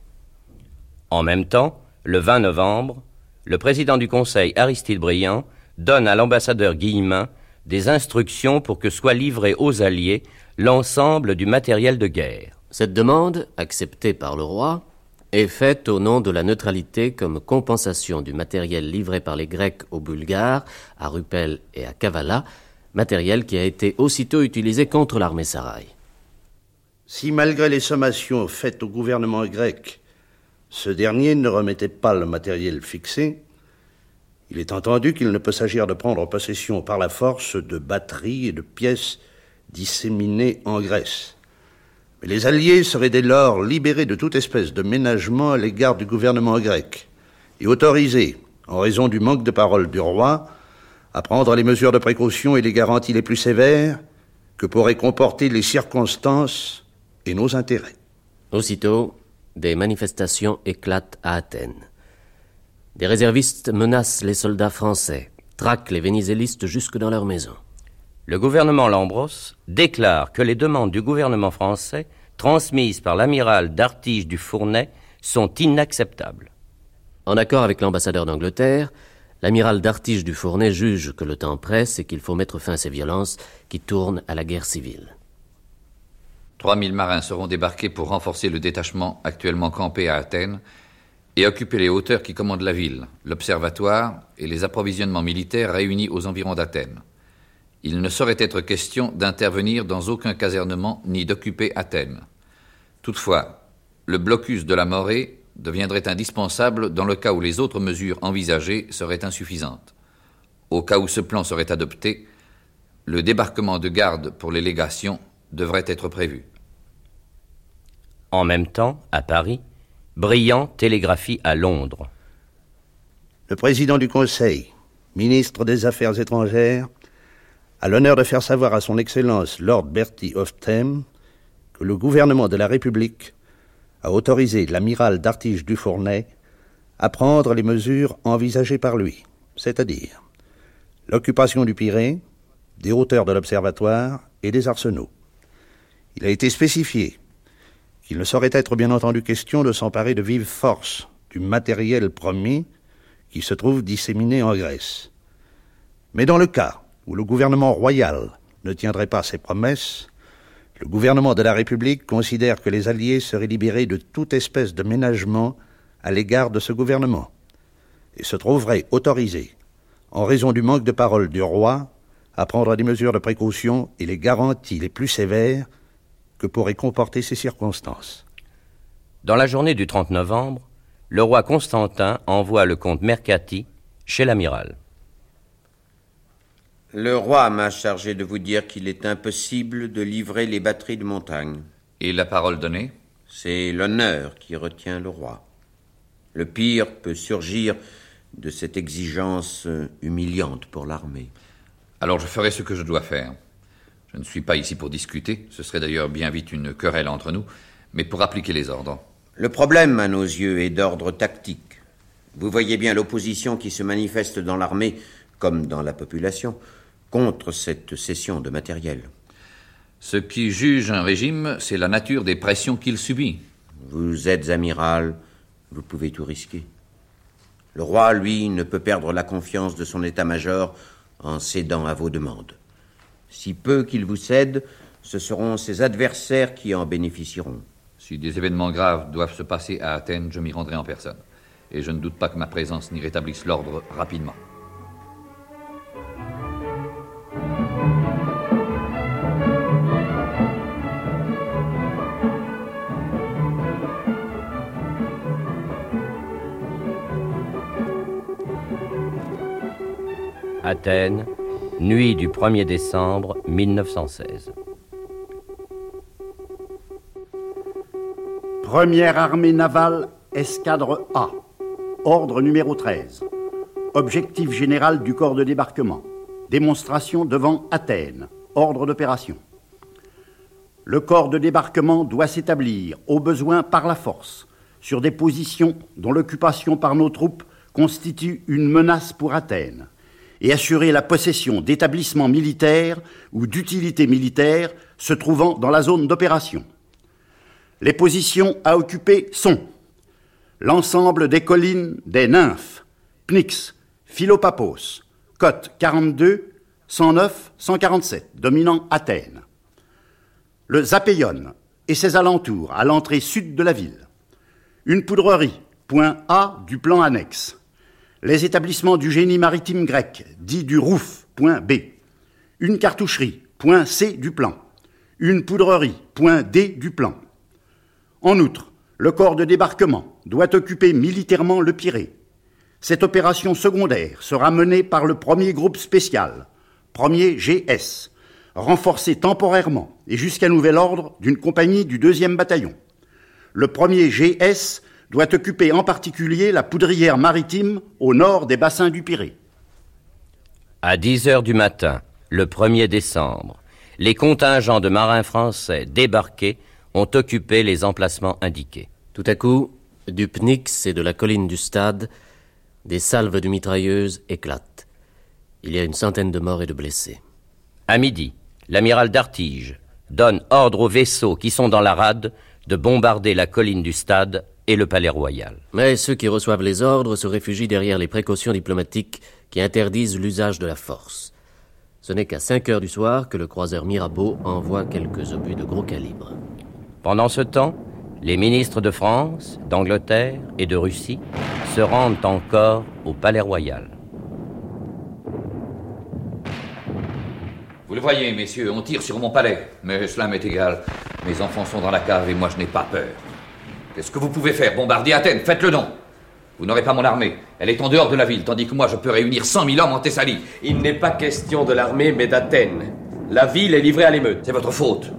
En même temps, le 20 novembre, le président du Conseil, Aristide Briand, donne à l'ambassadeur Guillemin des instructions pour que soit livré aux Alliés l'ensemble du matériel de guerre. Cette demande, acceptée par le roi, est faite au nom de la neutralité comme compensation du matériel livré par les Grecs aux Bulgares, à Rupel et à Kavala, matériel qui a été aussitôt utilisé contre l'armée Saraï. Si malgré les sommations faites au gouvernement grec, ce dernier ne remettait pas le matériel fixé, il est entendu qu'il ne peut s'agir de prendre possession par la force de batteries et de pièces disséminées en Grèce. Mais les Alliés seraient dès lors libérés de toute espèce de ménagement à l'égard du gouvernement grec et autorisés, en raison du manque de parole du roi, à prendre les mesures de précaution et les garanties les plus sévères que pourraient comporter les circonstances et nos intérêts. Aussitôt, des manifestations éclatent à Athènes. Des réservistes menacent les soldats français, traquent les vénizelistes jusque dans leurs maisons. Le gouvernement Lambros déclare que les demandes du gouvernement français, transmises par l'amiral d'Artige du Fournay, sont inacceptables. En accord avec l'ambassadeur d'Angleterre, l'amiral d'Artige du Fournay juge que le temps presse et qu'il faut mettre fin à ces violences qui tournent à la guerre civile. 3000 marins seront débarqués pour renforcer le détachement actuellement campé à Athènes et occuper les hauteurs qui commandent la ville, l'observatoire et les approvisionnements militaires réunis aux environs d'Athènes. Il ne saurait être question d'intervenir dans aucun casernement ni d'occuper Athènes. Toutefois, le blocus de la Morée deviendrait indispensable dans le cas où les autres mesures envisagées seraient insuffisantes. Au cas où ce plan serait adopté, le débarquement de garde pour les légations devrait être prévu. En même temps, à Paris, Briand télégraphie à Londres. Le président du Conseil, ministre des Affaires étrangères, a l'honneur de faire savoir à son Excellence Lord Bertie of Thame que le gouvernement de la République a autorisé l'amiral d'Artige du Fournay à prendre les mesures envisagées par lui, c'est-à-dire l'occupation du Pirée, des hauteurs de l'observatoire et des arsenaux. Il a été spécifié qu'il ne saurait être bien entendu question de s'emparer de vive force du matériel promis qui se trouve disséminé en Grèce. Mais dans le cas où le gouvernement royal ne tiendrait pas ses promesses, le gouvernement de la République considère que les Alliés seraient libérés de toute espèce de ménagement à l'égard de ce gouvernement, et se trouveraient autorisés, en raison du manque de parole du roi, à prendre des mesures de précaution et les garanties les plus sévères que pourraient comporter ces circonstances. Dans la journée du 30 novembre, le roi Constantin envoie le comte Mercati chez l'amiral. Le roi m'a chargé de vous dire qu'il est impossible de livrer les batteries de montagne. Et la parole donnée? C'est l'honneur qui retient le roi. Le pire peut surgir de cette exigence humiliante pour l'armée. Alors je ferai ce que je dois faire. Je ne suis pas ici pour discuter, ce serait d'ailleurs bien vite une querelle entre nous, mais pour appliquer les ordres. Le problème, à nos yeux, est d'ordre tactique. Vous voyez bien l'opposition qui se manifeste dans l'armée, comme dans la population, contre cette cession de matériel. Ce qui juge un régime, c'est la nature des pressions qu'il subit. Vous êtes amiral, vous pouvez tout risquer. Le roi, lui, ne peut perdre la confiance de son état-major en cédant à vos demandes. Si peu qu'il vous cède, ce seront ses adversaires qui en bénéficieront. Si des événements graves doivent se passer à Athènes, je m'y rendrai en personne. Et je ne doute pas que ma présence n'y rétablisse l'ordre rapidement. Athènes, nuit du 1er décembre 1916. Première armée navale, escadre A. Ordre numéro 13. Objectif général du corps de débarquement. Démonstration devant Athènes. Ordre d'opération. Le corps de débarquement doit s'établir, au besoin par la force, sur des positions dont l'occupation par nos troupes constitue une menace pour Athènes et assurer la possession d'établissements militaires ou d'utilités militaires se trouvant dans la zone d'opération. Les positions à occuper sont l'ensemble des collines des nymphes, Pnyx, Philopapos, côte 42, 109, 147, dominant Athènes. Le Zapéion et ses alentours à l'entrée sud de la ville. Une poudrerie, point A du plan annexe les établissements du génie maritime grec, dit du ROUF, B, une cartoucherie, point C du plan, une poudrerie, point D du plan. En outre, le corps de débarquement doit occuper militairement le Pirée. Cette opération secondaire sera menée par le premier groupe spécial, premier GS, renforcé temporairement et jusqu'à nouvel ordre d'une compagnie du deuxième bataillon. Le premier GS doit occuper en particulier la poudrière maritime au nord des bassins du Pirée. À 10 heures du matin, le 1er décembre, les contingents de marins français débarqués ont occupé les emplacements indiqués. Tout à coup, du Pnyx et de la colline du stade, des salves de mitrailleuses éclatent. Il y a une centaine de morts et de blessés. À midi, l'amiral d'Artige donne ordre aux vaisseaux qui sont dans la rade de bombarder la colline du stade et le palais royal. Mais ceux qui reçoivent les ordres se réfugient derrière les précautions diplomatiques qui interdisent l'usage de la force. Ce n'est qu'à 5 heures du soir que le croiseur Mirabeau envoie quelques obus de gros calibre. Pendant ce temps, les ministres de France, d'Angleterre et de Russie se rendent encore au palais royal. Vous le voyez, messieurs, on tire sur mon palais. Mais cela m'est égal. Mes enfants sont dans la cave et moi je n'ai pas peur. Qu'est-ce que vous pouvez faire Bombarder Athènes Faites-le non Vous n'aurez pas mon armée. Elle est en dehors de la ville, tandis que moi je peux réunir 100 000 hommes en Thessalie. Il n'est pas question de l'armée, mais d'Athènes. La ville est livrée à l'émeute. C'est votre faute.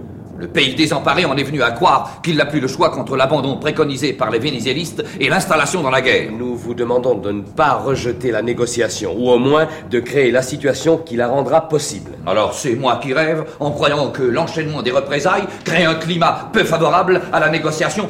Le pays désemparé en est venu à croire qu'il n'a plus le choix contre l'abandon préconisé par les vénézélistes et l'installation dans la guerre. Nous vous demandons de ne pas rejeter la négociation, ou au moins de créer la situation qui la rendra possible. Alors c'est moi qui rêve en croyant que l'enchaînement des représailles crée un climat peu favorable à la négociation.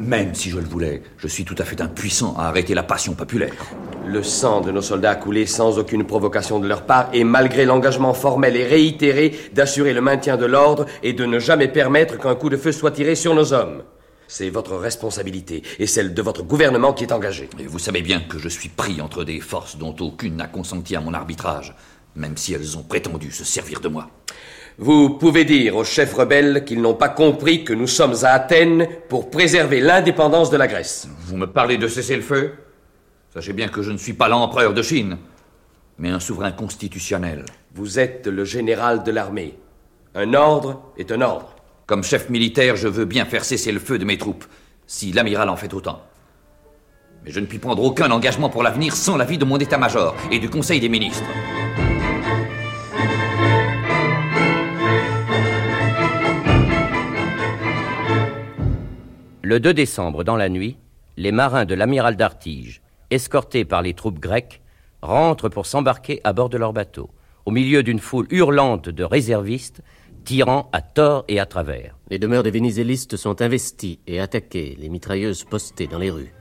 Même si je le voulais, je suis tout à fait impuissant à arrêter la passion populaire. Le sang de nos soldats a coulé sans aucune provocation de leur part et malgré l'engagement formel et réitéré d'assurer le maintien de l'ordre et de ne jamais permettre qu'un coup de feu soit tiré sur nos hommes. C'est votre responsabilité et celle de votre gouvernement qui est engagée. Et vous savez bien que je suis pris entre des forces dont aucune n'a consenti à mon arbitrage, même si elles ont prétendu se servir de moi. Vous pouvez dire aux chefs rebelles qu'ils n'ont pas compris que nous sommes à Athènes pour préserver l'indépendance de la Grèce. Vous me parlez de cesser le feu? Sachez bien que je ne suis pas l'empereur de Chine, mais un souverain constitutionnel. Vous êtes le général de l'armée. Un ordre est un ordre. Comme chef militaire, je veux bien faire cesser le feu de mes troupes, si l'amiral en fait autant. Mais je ne puis prendre aucun engagement pour l'avenir sans l'avis de mon état-major et du Conseil des ministres. Le 2 décembre, dans la nuit, les marins de l'amiral d'Artige, escortés par les troupes grecques, rentrent pour s'embarquer à bord de leur bateau, au milieu d'une foule hurlante de réservistes tirant à tort et à travers. Les demeures des vénizélistes sont investies et attaquées, les mitrailleuses postées dans les rues.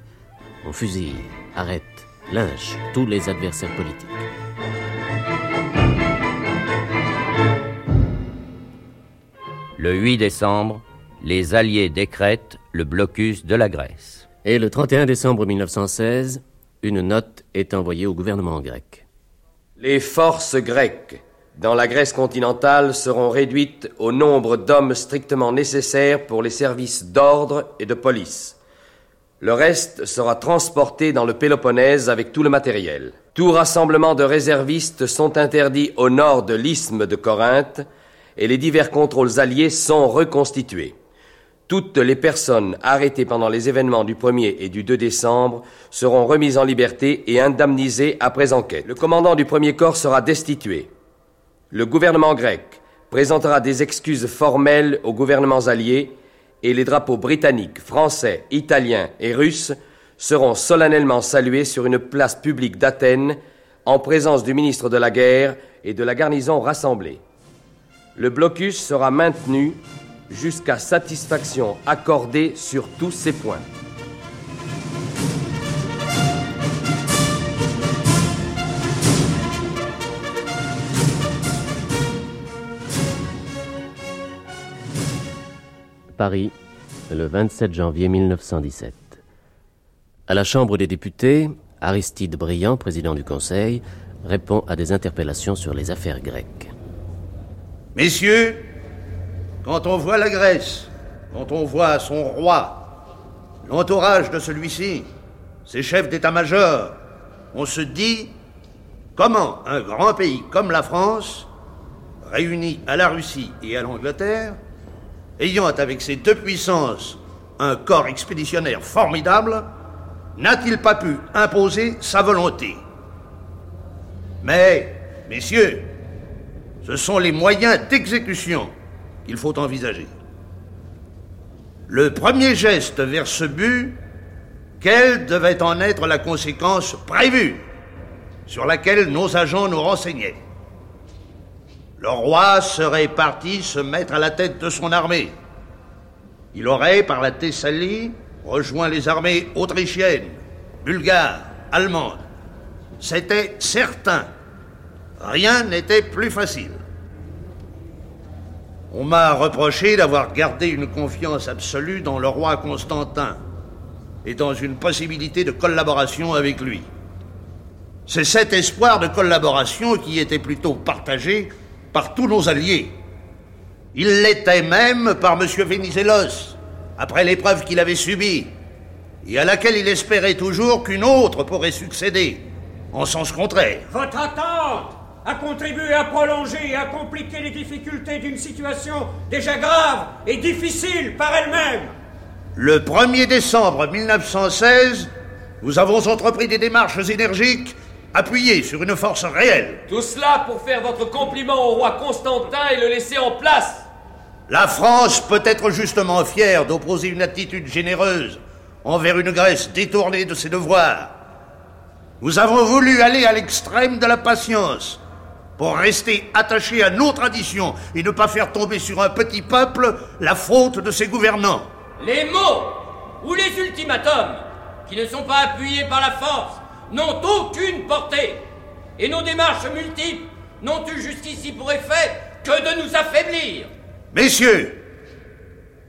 On fusille, arrête, lynche tous les adversaires politiques. Le 8 décembre, les Alliés décrètent le blocus de la Grèce. Et le 31 décembre 1916, une note est envoyée au gouvernement grec. Les forces grecques dans la Grèce continentale seront réduites au nombre d'hommes strictement nécessaires pour les services d'ordre et de police. Le reste sera transporté dans le Péloponnèse avec tout le matériel. Tout rassemblement de réservistes sont interdits au nord de l'isthme de Corinthe et les divers contrôles alliés sont reconstitués. Toutes les personnes arrêtées pendant les événements du 1er et du 2 décembre seront remises en liberté et indemnisées après enquête. Le commandant du premier corps sera destitué. Le gouvernement grec présentera des excuses formelles aux gouvernements alliés et les drapeaux britanniques, français, italiens et russes seront solennellement salués sur une place publique d'Athènes en présence du ministre de la Guerre et de la garnison rassemblée. Le blocus sera maintenu jusqu'à satisfaction accordée sur tous ces points. Paris, le 27 janvier 1917. À la Chambre des députés, Aristide Briand, président du Conseil, répond à des interpellations sur les affaires grecques. Messieurs, quand on voit la Grèce, quand on voit son roi, l'entourage de celui-ci, ses chefs d'état-major, on se dit comment un grand pays comme la France, réuni à la Russie et à l'Angleterre, ayant avec ces deux puissances un corps expéditionnaire formidable, n'a-t-il pas pu imposer sa volonté? Mais, messieurs, ce sont les moyens d'exécution qu'il faut envisager. Le premier geste vers ce but, quelle devait en être la conséquence prévue sur laquelle nos agents nous renseignaient? Le roi serait parti se mettre à la tête de son armée. Il aurait, par la Thessalie, rejoint les armées autrichiennes, bulgares, allemandes. C'était certain. Rien n'était plus facile. On m'a reproché d'avoir gardé une confiance absolue dans le roi Constantin et dans une possibilité de collaboration avec lui. C'est cet espoir de collaboration qui était plutôt partagé par tous nos alliés. Il l'était même par M. Venizelos, après l'épreuve qu'il avait subie, et à laquelle il espérait toujours qu'une autre pourrait succéder, en sens contraire. Votre attente a contribué à prolonger et à compliquer les difficultés d'une situation déjà grave et difficile par elle-même. Le 1er décembre 1916, nous avons entrepris des démarches énergiques appuyées sur une force réelle. Tout cela pour faire votre compliment au roi Constantin et le laisser en place. La France peut être justement fière d'opposer une attitude généreuse envers une Grèce détournée de ses devoirs. Nous avons voulu aller à l'extrême de la patience pour rester attachés à nos traditions et ne pas faire tomber sur un petit peuple la faute de ses gouvernants. Les mots ou les ultimatums qui ne sont pas appuyés par la force n'ont aucune portée. Et nos démarches multiples n'ont eu jusqu'ici pour effet que de nous affaiblir. Messieurs,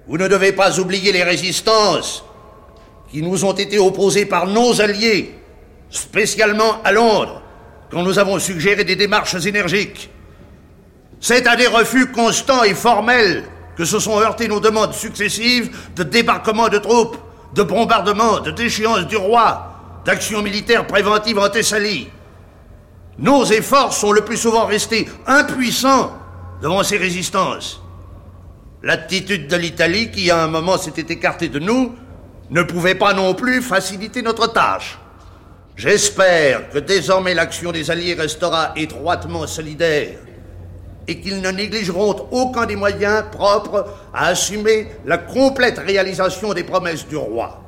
vous ne devez pas oublier les résistances qui nous ont été opposées par nos alliés, spécialement à Londres, quand nous avons suggéré des démarches énergiques. C'est à des refus constants et formels que se sont heurtées nos demandes successives de débarquement de troupes, de bombardement, de déchéance du roi, d'action militaire préventive en Thessalie. Nos efforts sont le plus souvent restés impuissants devant ces résistances. L'attitude de l'Italie, qui à un moment s'était écartée de nous, ne pouvait pas non plus faciliter notre tâche. J'espère que désormais l'action des Alliés restera étroitement solidaire et qu'ils ne négligeront aucun des moyens propres à assumer la complète réalisation des promesses du roi.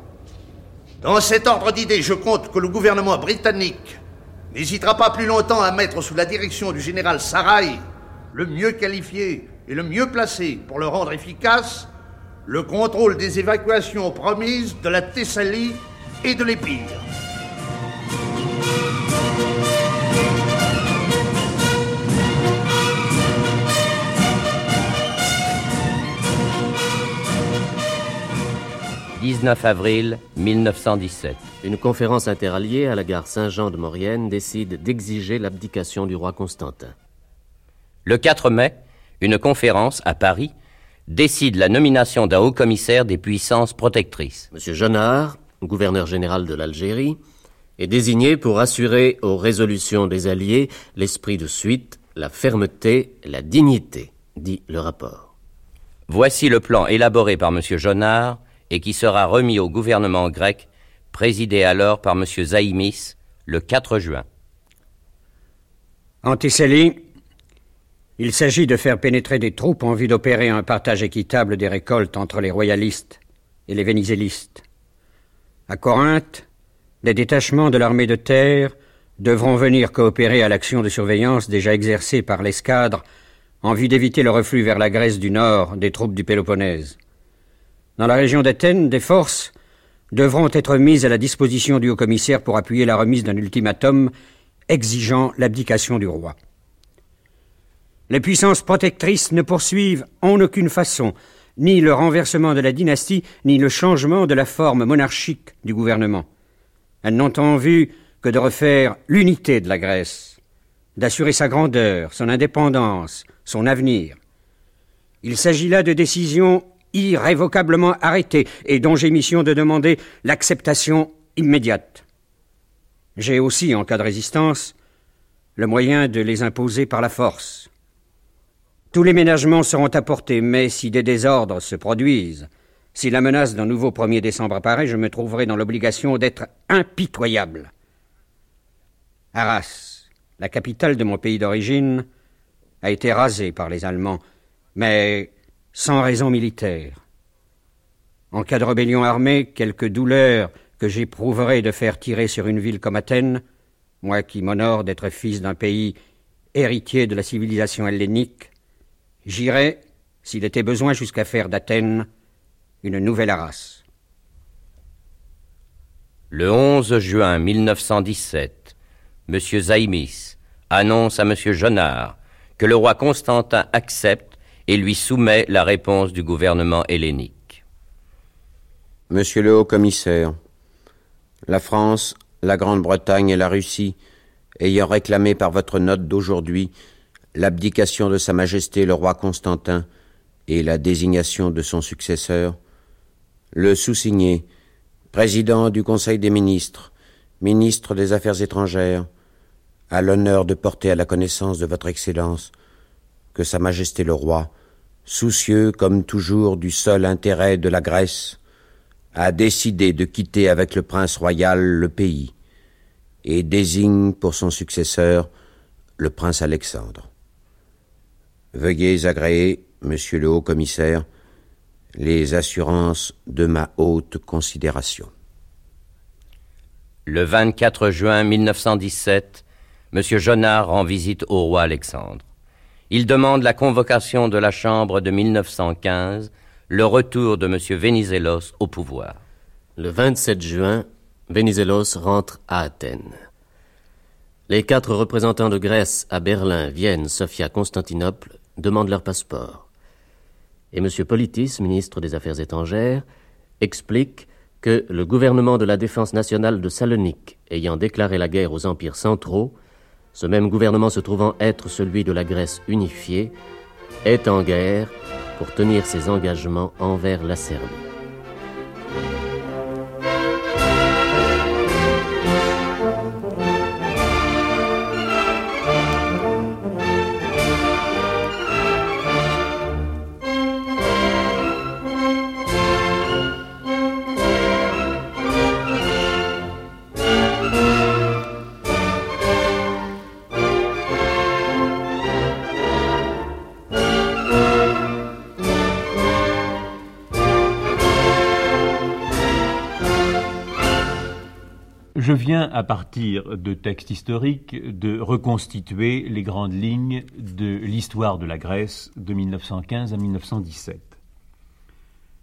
Dans cet ordre d'idées, je compte que le gouvernement britannique n'hésitera pas plus longtemps à mettre sous la direction du général Sarai, le mieux qualifié et le mieux placé pour le rendre efficace, le contrôle des évacuations promises de la Thessalie et de l'Épire. 19 avril 1917. Une conférence interalliée à la gare Saint-Jean de Maurienne décide d'exiger l'abdication du roi Constantin. Le 4 mai, une conférence à Paris décide la nomination d'un haut commissaire des puissances protectrices. M. Jonard, gouverneur général de l'Algérie, est désigné pour assurer aux résolutions des Alliés l'esprit de suite, la fermeté, la dignité, dit le rapport. Voici le plan élaboré par M. Jonard et qui sera remis au gouvernement grec, présidé alors par M. Zaïmis, le 4 juin. En il s'agit de faire pénétrer des troupes en vue d'opérer un partage équitable des récoltes entre les royalistes et les vénizélistes. À Corinthe, des détachements de l'armée de terre devront venir coopérer à l'action de surveillance déjà exercée par l'escadre en vue d'éviter le reflux vers la Grèce du Nord des troupes du Péloponnèse. Dans la région d'Athènes, des forces devront être mises à la disposition du haut-commissaire pour appuyer la remise d'un ultimatum exigeant l'abdication du roi. Les puissances protectrices ne poursuivent en aucune façon ni le renversement de la dynastie, ni le changement de la forme monarchique du gouvernement. Elles n'ont en vue que de refaire l'unité de la Grèce, d'assurer sa grandeur, son indépendance, son avenir. Il s'agit là de décisions irrévocablement arrêtés et dont j'ai mission de demander l'acceptation immédiate. J'ai aussi, en cas de résistance, le moyen de les imposer par la force. Tous les ménagements seront apportés, mais si des désordres se produisent, si la menace d'un nouveau 1er décembre apparaît, je me trouverai dans l'obligation d'être impitoyable. Arras, la capitale de mon pays d'origine, a été rasée par les Allemands, mais sans raison militaire. En cas de rébellion armée, quelque douleur que j'éprouverai de faire tirer sur une ville comme Athènes, moi qui m'honore d'être fils d'un pays héritier de la civilisation hellénique, j'irai, s'il était besoin, jusqu'à faire d'Athènes une nouvelle Arras. Le 11 juin 1917, M. Zaïmis annonce à M. Jonard que le roi Constantin accepte et lui soumet la réponse du gouvernement hellénique. Monsieur le haut-commissaire, la France, la Grande-Bretagne et la Russie, ayant réclamé par votre note d'aujourd'hui l'abdication de Sa Majesté le roi Constantin et la désignation de son successeur, le sous-signé, président du Conseil des ministres, ministre des Affaires étrangères, a l'honneur de porter à la connaissance de votre Excellence que Sa Majesté le Roi, soucieux comme toujours du seul intérêt de la Grèce, a décidé de quitter avec le prince royal le pays et désigne pour son successeur le prince Alexandre. Veuillez agréer monsieur le haut-commissaire, les assurances de ma haute considération. Le 24 juin 1917, M. Jonard rend visite au roi Alexandre. Il demande la convocation de la Chambre de 1915, le retour de M. Venizelos au pouvoir. Le 27 juin, Venizelos rentre à Athènes. Les quatre représentants de Grèce à Berlin, Vienne, Sofia, Constantinople demandent leur passeport. Et M. Politis, ministre des Affaires étrangères, explique que le gouvernement de la défense nationale de Salonique ayant déclaré la guerre aux empires centraux, ce même gouvernement se trouvant être celui de la Grèce unifiée, est en guerre pour tenir ses engagements envers la Serbie. À partir de textes historiques, de reconstituer les grandes lignes de l'histoire de la Grèce de 1915 à 1917.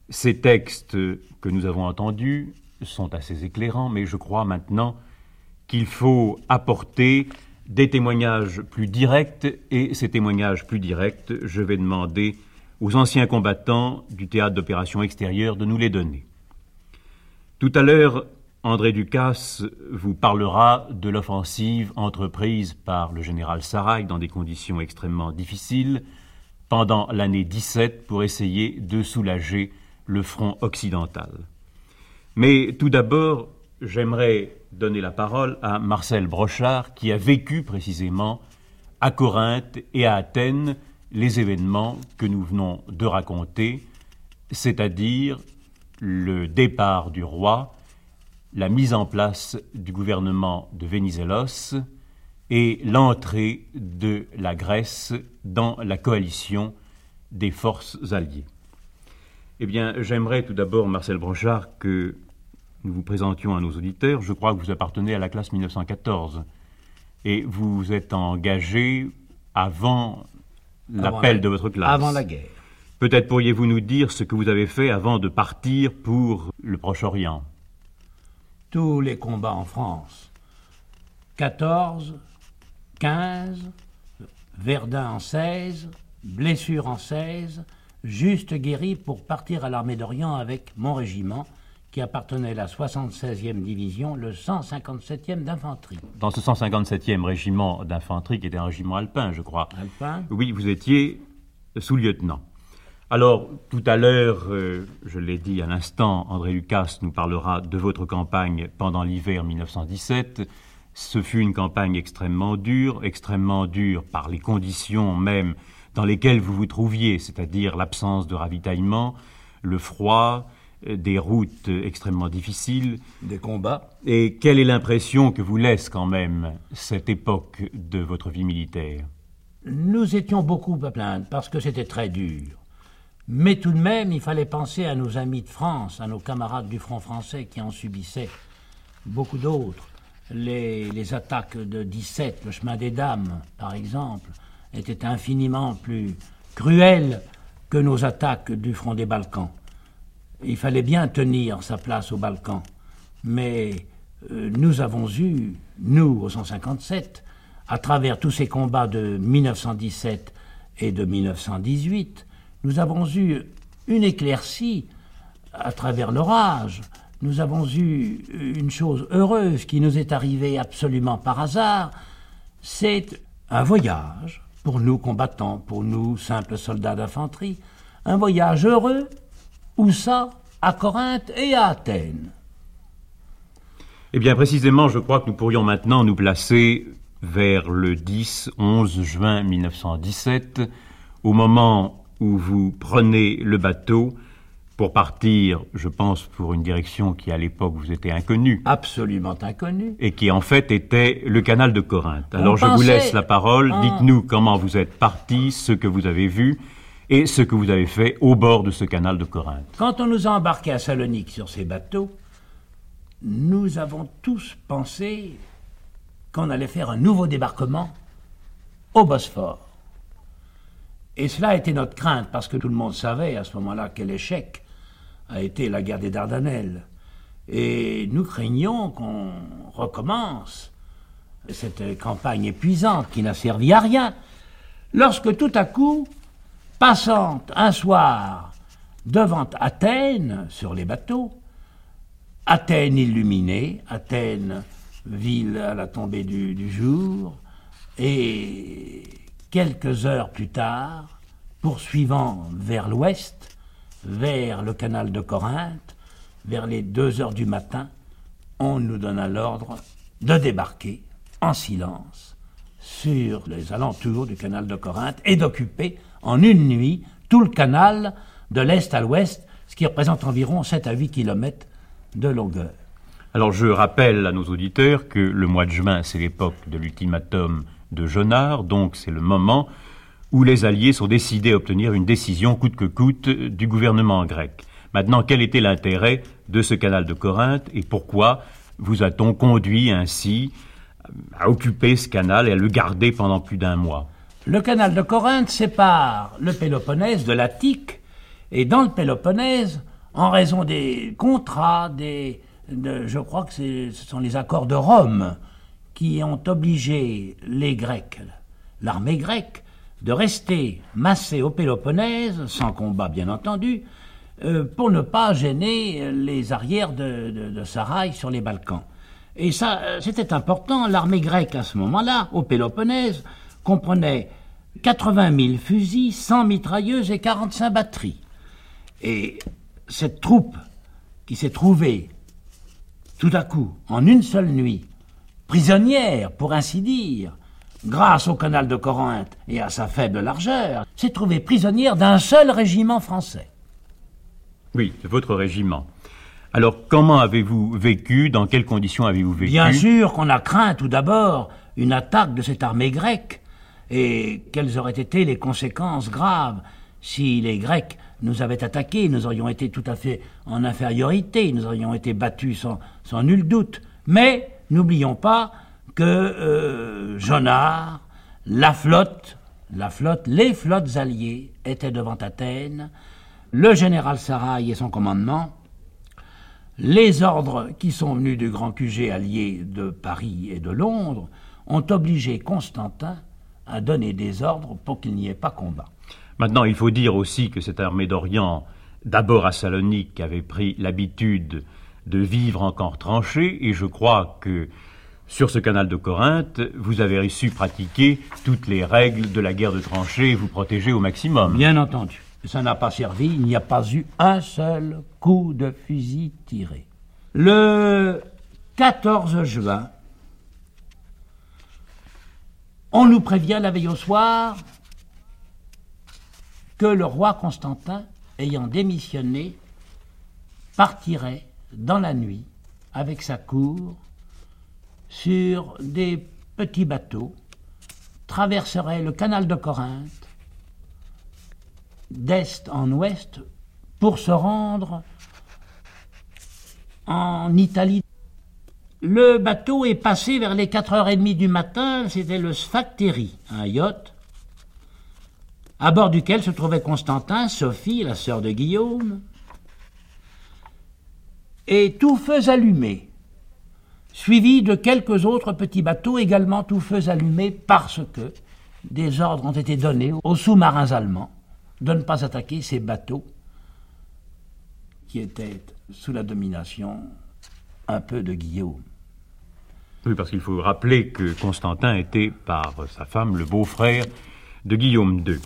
Ces textes que nous avons entendus sont assez éclairants, mais je crois maintenant qu'il faut apporter des témoignages plus directs, et ces témoignages plus directs, je vais demander aux anciens combattants du théâtre d'opérations extérieures de nous les donner. Tout à l'heure, André Ducasse vous parlera de l'offensive entreprise par le général Sarrail dans des conditions extrêmement difficiles pendant l'année 17 pour essayer de soulager le front occidental. Mais tout d'abord, j'aimerais donner la parole à Marcel Brochard qui a vécu précisément à Corinthe et à Athènes les événements que nous venons de raconter, c'est-à-dire le départ du roi, la mise en place du gouvernement de Venizelos et l'entrée de la Grèce dans la coalition des forces alliées. Eh bien, j'aimerais tout d'abord, Marcel Brochard, que nous vous présentions à nos auditeurs. Je crois que vous appartenez à la classe 1914 et vous vous êtes engagé avant l'appel de votre classe. Avant la guerre. Peut-être pourriez-vous nous dire ce que vous avez fait avant de partir pour le Proche-Orient? Tous les combats en France. 14, 15, Verdun en 16, blessure en 16, juste guéri pour partir à l'armée d'Orient avec mon régiment, qui appartenait à la 76e division, le 157e d'infanterie. Dans ce 157e régiment d'infanterie, qui était un régiment alpin, je crois. Alpin Oui, vous étiez sous-lieutenant. Alors, tout à l'heure, euh, je l'ai dit à l'instant, André Lucas nous parlera de votre campagne pendant l'hiver 1917. Ce fut une campagne extrêmement dure, extrêmement dure par les conditions même dans lesquelles vous vous trouviez, c'est-à-dire l'absence de ravitaillement, le froid, euh, des routes extrêmement difficiles. Des combats. Et quelle est l'impression que vous laisse quand même cette époque de votre vie militaire? Nous étions beaucoup à plaindre parce que c'était très dur. Mais tout de même, il fallait penser à nos amis de France, à nos camarades du front français qui en subissaient beaucoup d'autres. Les, attaques de 17, le chemin des dames, par exemple, étaient infiniment plus cruelles que nos attaques du front des Balkans. Il fallait bien tenir sa place aux Balkans. Mais euh, nous avons eu, nous, au 157, à travers tous ces combats de 1917 et de 1918, nous avons eu une éclaircie à travers l'orage. Nous avons eu une chose heureuse qui nous est arrivée absolument par hasard. C'est un voyage pour nous combattants, pour nous simples soldats d'infanterie. Un voyage heureux, où ça À Corinthe et à Athènes. Eh bien, précisément, je crois que nous pourrions maintenant nous placer vers le 10-11 juin 1917, au moment où vous prenez le bateau pour partir, je pense, pour une direction qui à l'époque vous était inconnue. Absolument inconnue. Et qui en fait était le canal de Corinthe. Alors je vous laisse la parole, dites-nous comment vous êtes parti, ce que vous avez vu, et ce que vous avez fait au bord de ce canal de Corinthe. Quand on nous a embarqués à Salonique sur ces bateaux, nous avons tous pensé qu'on allait faire un nouveau débarquement au Bosphore. Et cela a été notre crainte, parce que tout le monde savait à ce moment-là quel échec a été la guerre des Dardanelles. Et nous craignons qu'on recommence cette campagne épuisante qui n'a servi à rien, lorsque tout à coup, passant un soir devant Athènes sur les bateaux, Athènes illuminée, Athènes ville à la tombée du, du jour, et quelques heures plus tard, poursuivant vers l'ouest, vers le canal de Corinthe, vers les deux heures du matin, on nous donna l'ordre de débarquer en silence sur les alentours du canal de Corinthe et d'occuper en une nuit tout le canal de l'est à l'ouest, ce qui représente environ 7 à 8 kilomètres de longueur. Alors je rappelle à nos auditeurs que le mois de juin, c'est l'époque de l'ultimatum de Jonard, donc c'est le moment où les Alliés sont décidés à obtenir une décision coûte que coûte du gouvernement grec. Maintenant, quel était l'intérêt de ce canal de Corinthe et pourquoi vous a-t-on conduit ainsi à occuper ce canal et à le garder pendant plus d'un mois? Le canal de Corinthe sépare le Péloponnèse de l'Attique et dans le Péloponnèse, en raison des contrats, des, je crois que ce sont les accords de Rome qui ont obligé les Grecs, l'armée grecque, de rester massée au Péloponnèse, sans combat bien entendu, euh, pour ne pas gêner les arrières de, de, sur les Balkans. Et ça, euh, c'était important. L'armée grecque à ce moment-là, au Péloponnèse, comprenait 80 000 fusils, 100 mitrailleuses et 45 batteries. Et cette troupe qui s'est trouvée tout à coup, en une seule nuit, prisonnière, pour ainsi dire, grâce au canal de Corinthe et à sa faible largeur, s'est trouvée prisonnière d'un seul régiment français. Oui, votre régiment. Alors, comment avez-vous vécu Dans quelles conditions avez-vous vécu? Bien sûr qu'on a craint tout d'abord une attaque de cette armée grecque. Et quelles auraient été les conséquences graves si les Grecs nous avaient attaqués? Nous aurions été tout à fait en infériorité, nous aurions été battus sans, sans nul doute. Mais n'oublions pas que euh, Jonard, la flotte, la flotte, les flottes alliées étaient devant Athènes, le général Saraï et son commandement, les ordres qui sont venus du grand QG allié de Paris et de Londres ont obligé Constantin à donner des ordres pour qu'il n'y ait pas combat. Maintenant, il faut dire aussi que cette armée d'Orient, d'abord à Salonique, avait pris l'habitude de vivre en camp tranché, et je crois que sur ce canal de Corinthe, vous avez su pratiquer toutes les règles de la guerre de tranchées et vous protéger au maximum. Bien entendu. Ça n'a pas servi, il n'y a pas eu un seul coup de fusil tiré. Le 14 juin, on nous prévient la veille au soir que le roi Constantin, ayant démissionné, partirait dans la nuit avec sa cour sur des petits bateaux, traverserait le canal de Corinthe d'est en ouest pour se rendre en Italie. Le bateau est passé vers les 4h30 du matin, c'était le Sphactéry, un yacht, à bord duquel se trouvait Constantin, Sophie, la sœur de Guillaume, et tout feu allumé, suivi de quelques autres petits bateaux également tout feu allumés parce que des ordres ont été donnés aux sous-marins allemands de ne pas attaquer ces bateaux qui étaient sous la domination un peu de Guillaume. Oui, parce qu'il faut rappeler que Constantin était, par sa femme, le beau-frère de Guillaume II.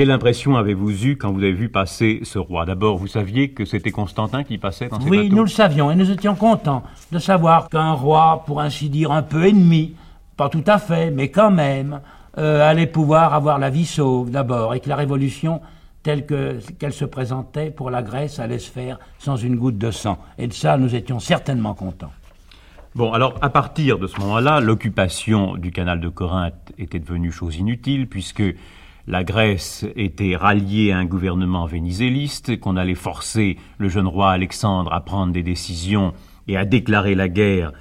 Quelle impression avez-vous eue quand vous avez vu passer ce roi? D'abord, vous saviez que c'était Constantin qui passait dans ces oui, bateaux? nous le savions et nous étions contents de savoir qu'un roi, pour ainsi dire, un peu ennemi, pas tout à fait, mais quand même, euh, allait pouvoir avoir la vie sauve d'abord et que la révolution telle qu'elle se présentait pour la Grèce allait se faire sans une goutte de sang. Et de ça, nous étions certainement contents. Bon, alors à partir de ce moment-là, l'occupation du canal de Corinthe était devenue chose inutile puisque la Grèce était ralliée à un gouvernement vénizéliste, qu'on allait forcer le jeune roi Alexandre à prendre des décisions et à déclarer la guerre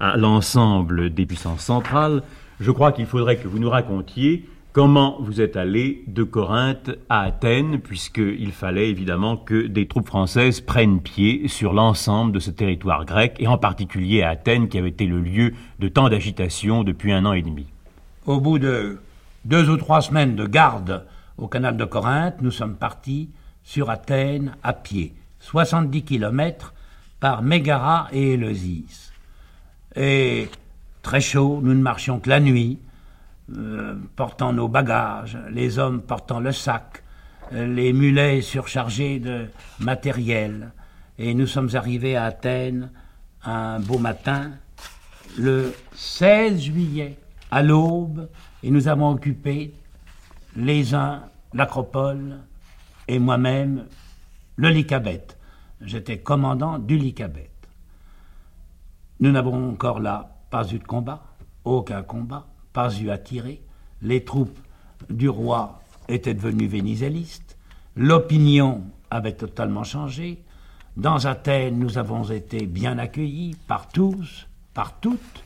à l'ensemble des puissances centrales, je crois qu'il faudrait que vous nous racontiez comment vous êtes allé de Corinthe à Athènes, puisqu'il fallait évidemment que des troupes françaises prennent pied sur l'ensemble de ce territoire grec, et en particulier à Athènes, qui avait été le lieu de tant d'agitation depuis un an et demi. Au bout de deux ou trois semaines de garde au canal de Corinthe, nous sommes partis sur Athènes à pied, 70 kilomètres par Mégara et Éleusis. Et très chaud, nous ne marchions que la nuit, euh, portant nos bagages, les hommes portant le sac, les mulets surchargés de matériel. Et nous sommes arrivés à Athènes un beau matin, le 16 juillet, à l'aube, et nous avons occupé les uns l'acropole et moi-même le Lycabette. J'étais commandant du Lycabette. Nous n'avons encore là pas eu de combat, aucun combat pas eu à tirer. Les troupes du roi étaient devenues vénizélistes. L'opinion avait totalement changé. Dans Athènes, nous avons été bien accueillis par tous, par toutes.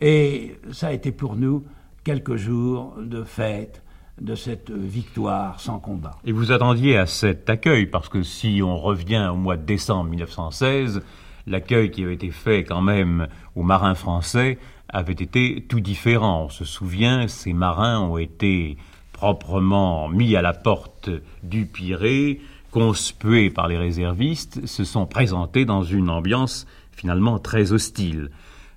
Et ça a été pour nous quelques jours de fête de cette victoire sans combat. Et vous attendiez à cet accueil, parce que si on revient au mois de décembre 1916, l'accueil qui avait été fait quand même aux marins français avait été tout différent. On se souvient, ces marins ont été proprement mis à la porte du Pirée, conspués par les réservistes, se sont présentés dans une ambiance finalement très hostile.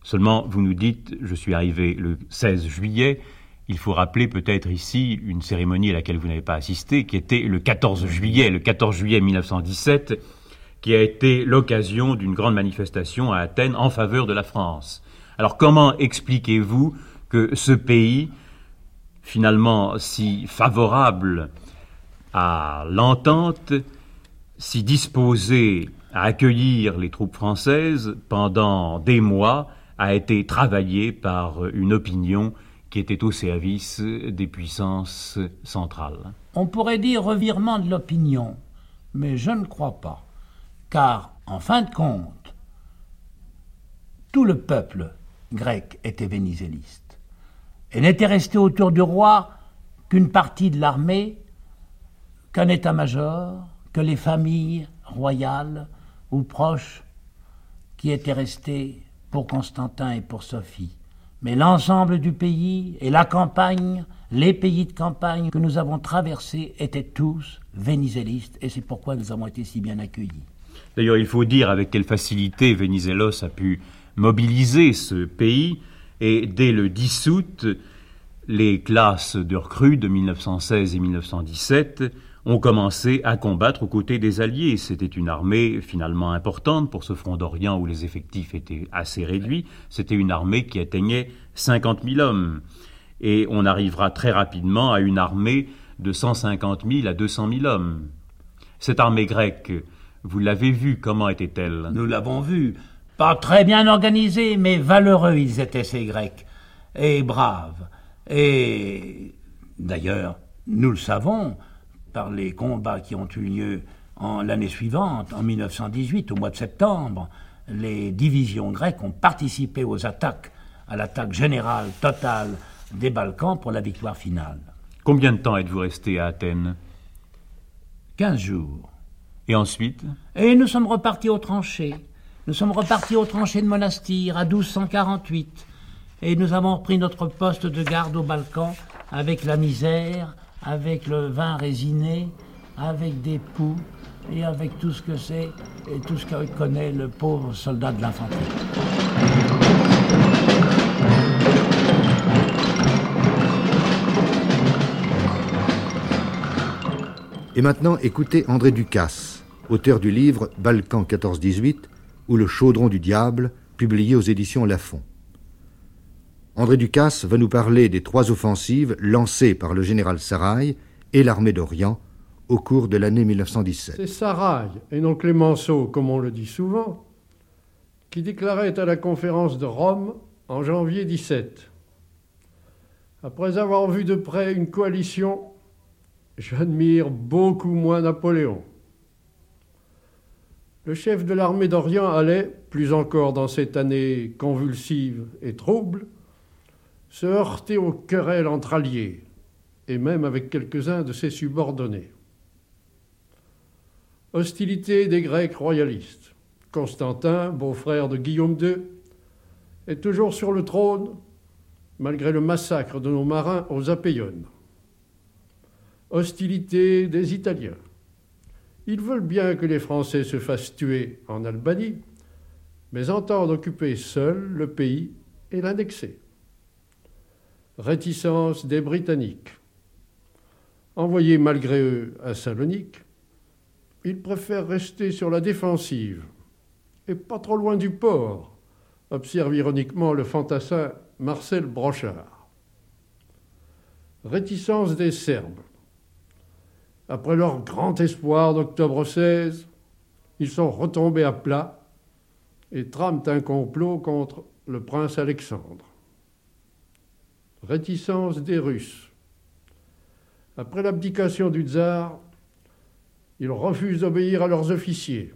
Seulement, vous nous dites, je suis arrivé le 16 juillet, il faut rappeler peut-être ici une cérémonie à laquelle vous n'avez pas assisté, qui était le 14 juillet, le 14 juillet 1917, qui a été l'occasion d'une grande manifestation à Athènes en faveur de la France. Alors comment expliquez-vous que ce pays, finalement si favorable à l'entente, si disposé à accueillir les troupes françaises pendant des mois, a été travaillé par une opinion qui était au service des puissances centrales. On pourrait dire revirement de l'opinion, mais je ne crois pas, car en fin de compte, tout le peuple grec était vénizéliste. Et n'était resté autour du roi qu'une partie de l'armée, qu'un état-major, que les familles royales ou proches qui étaient restés pour Constantin et pour Sophie. Mais l'ensemble du pays et la campagne, les pays de campagne que nous avons traversés étaient tous vénizélistes et c'est pourquoi nous avons été si bien accueillis. D'ailleurs, il faut dire avec quelle facilité Vénizelos a pu mobiliser ce pays et dès le 10 août, les classes de recrues de 1916 et 1917 ont commencé à combattre aux côtés des Alliés. C'était une armée finalement importante pour ce front d'Orient où les effectifs étaient assez réduits. C'était une armée qui atteignait 50 000 hommes. Et on arrivera très rapidement à une armée de 150 000 à 200 000 hommes. Cette armée grecque, vous l'avez vue, comment était-elle? Nous l'avons vue. Pas très bien organisés, mais valeureux ils étaient ces Grecs, et braves. Et d'ailleurs, nous le savons, par les combats qui ont eu lieu en l'année suivante, en 1918, au mois de septembre, les divisions grecques ont participé aux attaques, à l'attaque générale totale des Balkans pour la victoire finale. Combien de temps êtes-vous resté à Athènes? Quinze jours. Et ensuite? Et nous sommes repartis aux tranchées. Nous sommes repartis aux tranchées de Monastir à 1248 et nous avons repris notre poste de garde au Balkan avec la misère, avec le vin résiné, avec des poux et avec tout ce que c'est et tout ce que connaît le pauvre soldat de l'infanterie. Et maintenant, écoutez André Ducasse, auteur du livre Balkan 14-18 ou Le chaudron du diable, publié aux éditions Lafon. André Ducasse va nous parler des trois offensives lancées par le général Sarail et l'armée d'Orient au cours de l'année 1917. C'est Sarail, et non Clémenceau, comme on le dit souvent, qui déclarait à la conférence de Rome en janvier 17 Après avoir vu de près une coalition j'admire beaucoup moins Napoléon. Le chef de l'armée d'Orient allait, plus encore dans cette année convulsive et trouble, se heurter aux querelles entre alliés, et même avec quelques-uns de ses subordonnés. Hostilité des Grecs royalistes. Constantin, beau-frère de Guillaume II, est toujours sur le trône, malgré le massacre de nos marins aux Apéiones. Hostilité des Italiens. Ils veulent bien que les Français se fassent tuer en Albanie, mais entendent occuper seul le pays et l'annexer. Réticence des Britanniques. Envoyés malgré eux à Salonique, ils préfèrent rester sur la défensive et pas trop loin du port, observe ironiquement le fantassin Marcel Brochard. Réticence des Serbes. Après leur grand espoir d'octobre 16, ils sont retombés à plat et trament un complot contre le prince Alexandre. Réticence des Russes. Après l'abdication du tsar, ils refusent d'obéir à leurs officiers.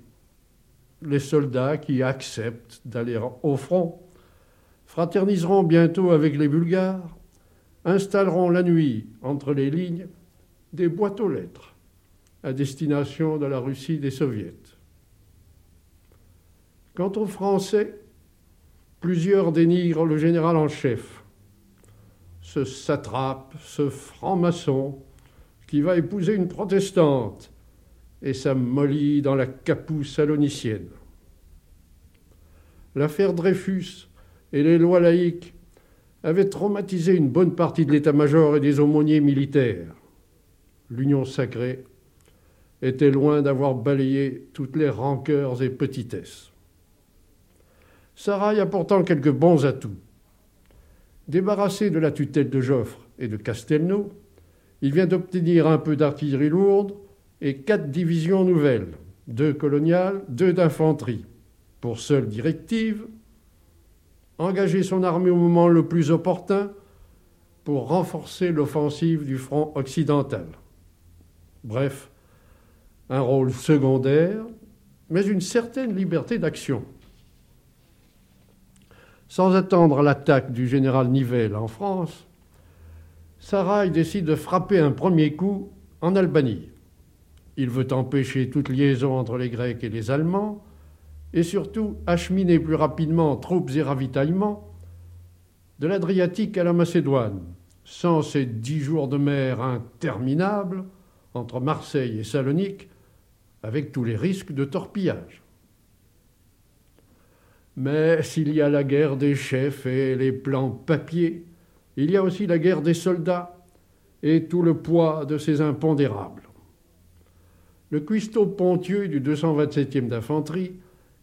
Les soldats qui acceptent d'aller au front fraterniseront bientôt avec les Bulgares, installeront la nuit entre les lignes des boîtes aux lettres à destination de la Russie des Soviets. Quant aux Français, plusieurs dénigrent le général en chef, ce satrape, ce franc-maçon qui va épouser une protestante et s'amollit dans la capousse salonicienne. L'affaire Dreyfus et les lois laïques avaient traumatisé une bonne partie de l'état-major et des aumôniers militaires. L'union sacrée était loin d'avoir balayé toutes les rancœurs et petitesses. Sarail a pourtant quelques bons atouts. Débarrassé de la tutelle de Joffre et de Castelnau, il vient d'obtenir un peu d'artillerie lourde et quatre divisions nouvelles, deux coloniales, deux d'infanterie, pour seule directive engager son armée au moment le plus opportun pour renforcer l'offensive du front occidental. Bref, un rôle secondaire, mais une certaine liberté d'action. Sans attendre l'attaque du général Nivelle en France, Sarrail décide de frapper un premier coup en Albanie. Il veut empêcher toute liaison entre les Grecs et les Allemands et surtout acheminer plus rapidement troupes et ravitaillements de l'Adriatique à la Macédoine, sans ces dix jours de mer interminables entre Marseille et Salonique, avec tous les risques de torpillage. Mais s'il y a la guerre des chefs et les plans papier, il y a aussi la guerre des soldats et tout le poids de ces impondérables. Le cuistot Pontieux du 227e d'infanterie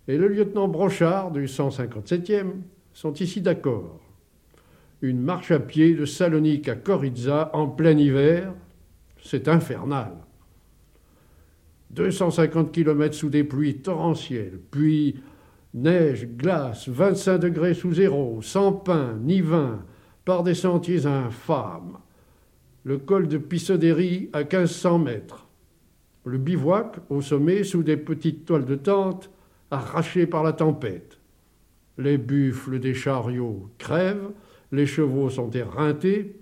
et le lieutenant Brochard du 157e sont ici d'accord. Une marche à pied de Salonique à Koritza en plein hiver, c'est infernal. 250 km sous des pluies torrentielles, puis neige, glace, 25 degrés sous zéro, sans pain ni vin, par des sentiers infâmes. Le col de Pissodéry à 1500 mètres. Le bivouac au sommet sous des petites toiles de tente arrachés par la tempête. Les buffles des chariots crèvent, les chevaux sont éreintés,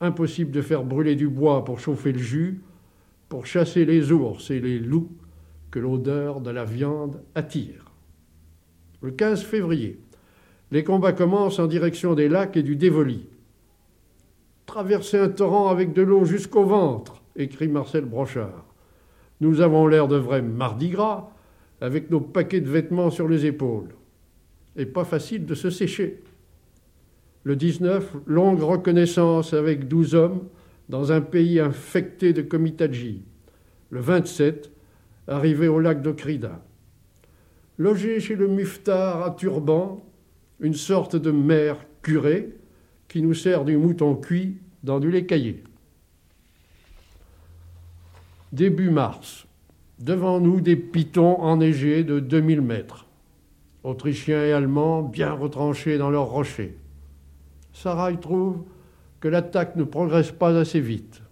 impossible de faire brûler du bois pour chauffer le jus, pour chasser les ours et les loups que l'odeur de la viande attire. Le 15 février, les combats commencent en direction des lacs et du Dévoli. Traverser un torrent avec de l'eau jusqu'au ventre, écrit Marcel Brochard. Nous avons l'air de vrais mardi gras, avec nos paquets de vêtements sur les épaules. Et pas facile de se sécher. Le 19, longue reconnaissance avec douze hommes dans un pays infecté de comitadji. Le 27, arrivé au lac d'Okrida. Logé chez le muftar à turban, une sorte de mère curé qui nous sert du mouton cuit dans du lait caillé. Début mars, Devant nous, des pitons enneigés de 2000 mètres. Autrichiens et Allemands bien retranchés dans leurs rochers. Sarah trouve que l'attaque ne progresse pas assez vite.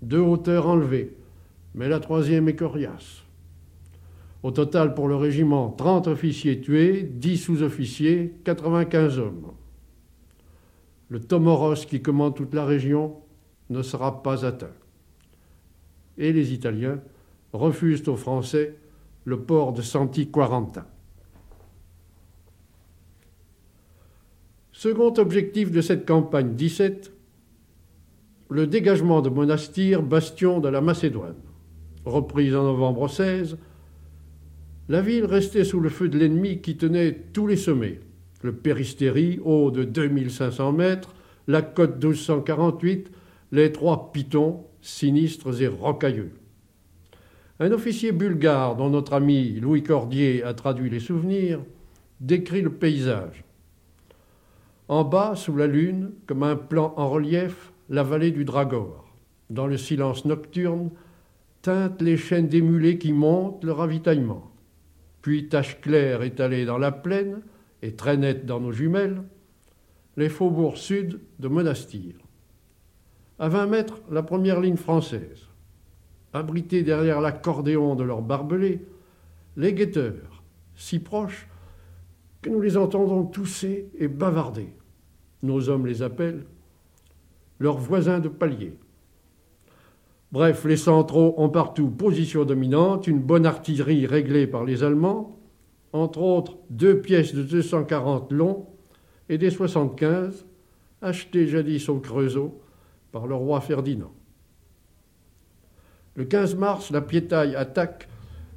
deux hauteurs enlevées, mais la troisième est coriace. Au total, pour le régiment, 30 officiers tués, 10 sous-officiers, 95 hommes. Le Tomoros qui commande toute la région ne sera pas atteint. Et les Italiens refusent aux Français le port de Santi Quaranta. Second objectif de cette campagne 17, le dégagement de Monastir, bastion de la Macédoine. Reprise en novembre 16, la ville restait sous le feu de l'ennemi qui tenait tous les sommets. Le Péristérie, haut de 2500 mètres, la côte 1248, les trois pitons, sinistres et rocailleux. Un officier bulgare, dont notre ami Louis Cordier a traduit les souvenirs, décrit le paysage. En bas, sous la lune, comme un plan en relief, la vallée du Dragor. Dans le silence nocturne, teintent les chaînes d'émulés qui montent le ravitaillement. Puis, tache claire étalée dans la plaine et très nette dans nos jumelles, les faubourgs sud de Monastir. À vingt mètres, la première ligne française. Abrités derrière l'accordéon de leurs barbelés, les guetteurs, si proches que nous les entendons tousser et bavarder. Nos hommes les appellent leurs voisins de palier. Bref, les centraux ont partout position dominante, une bonne artillerie réglée par les Allemands, entre autres deux pièces de 240 longs et des 75 achetées jadis au Creusot par le roi Ferdinand. Le 15 mars, la piétaille attaque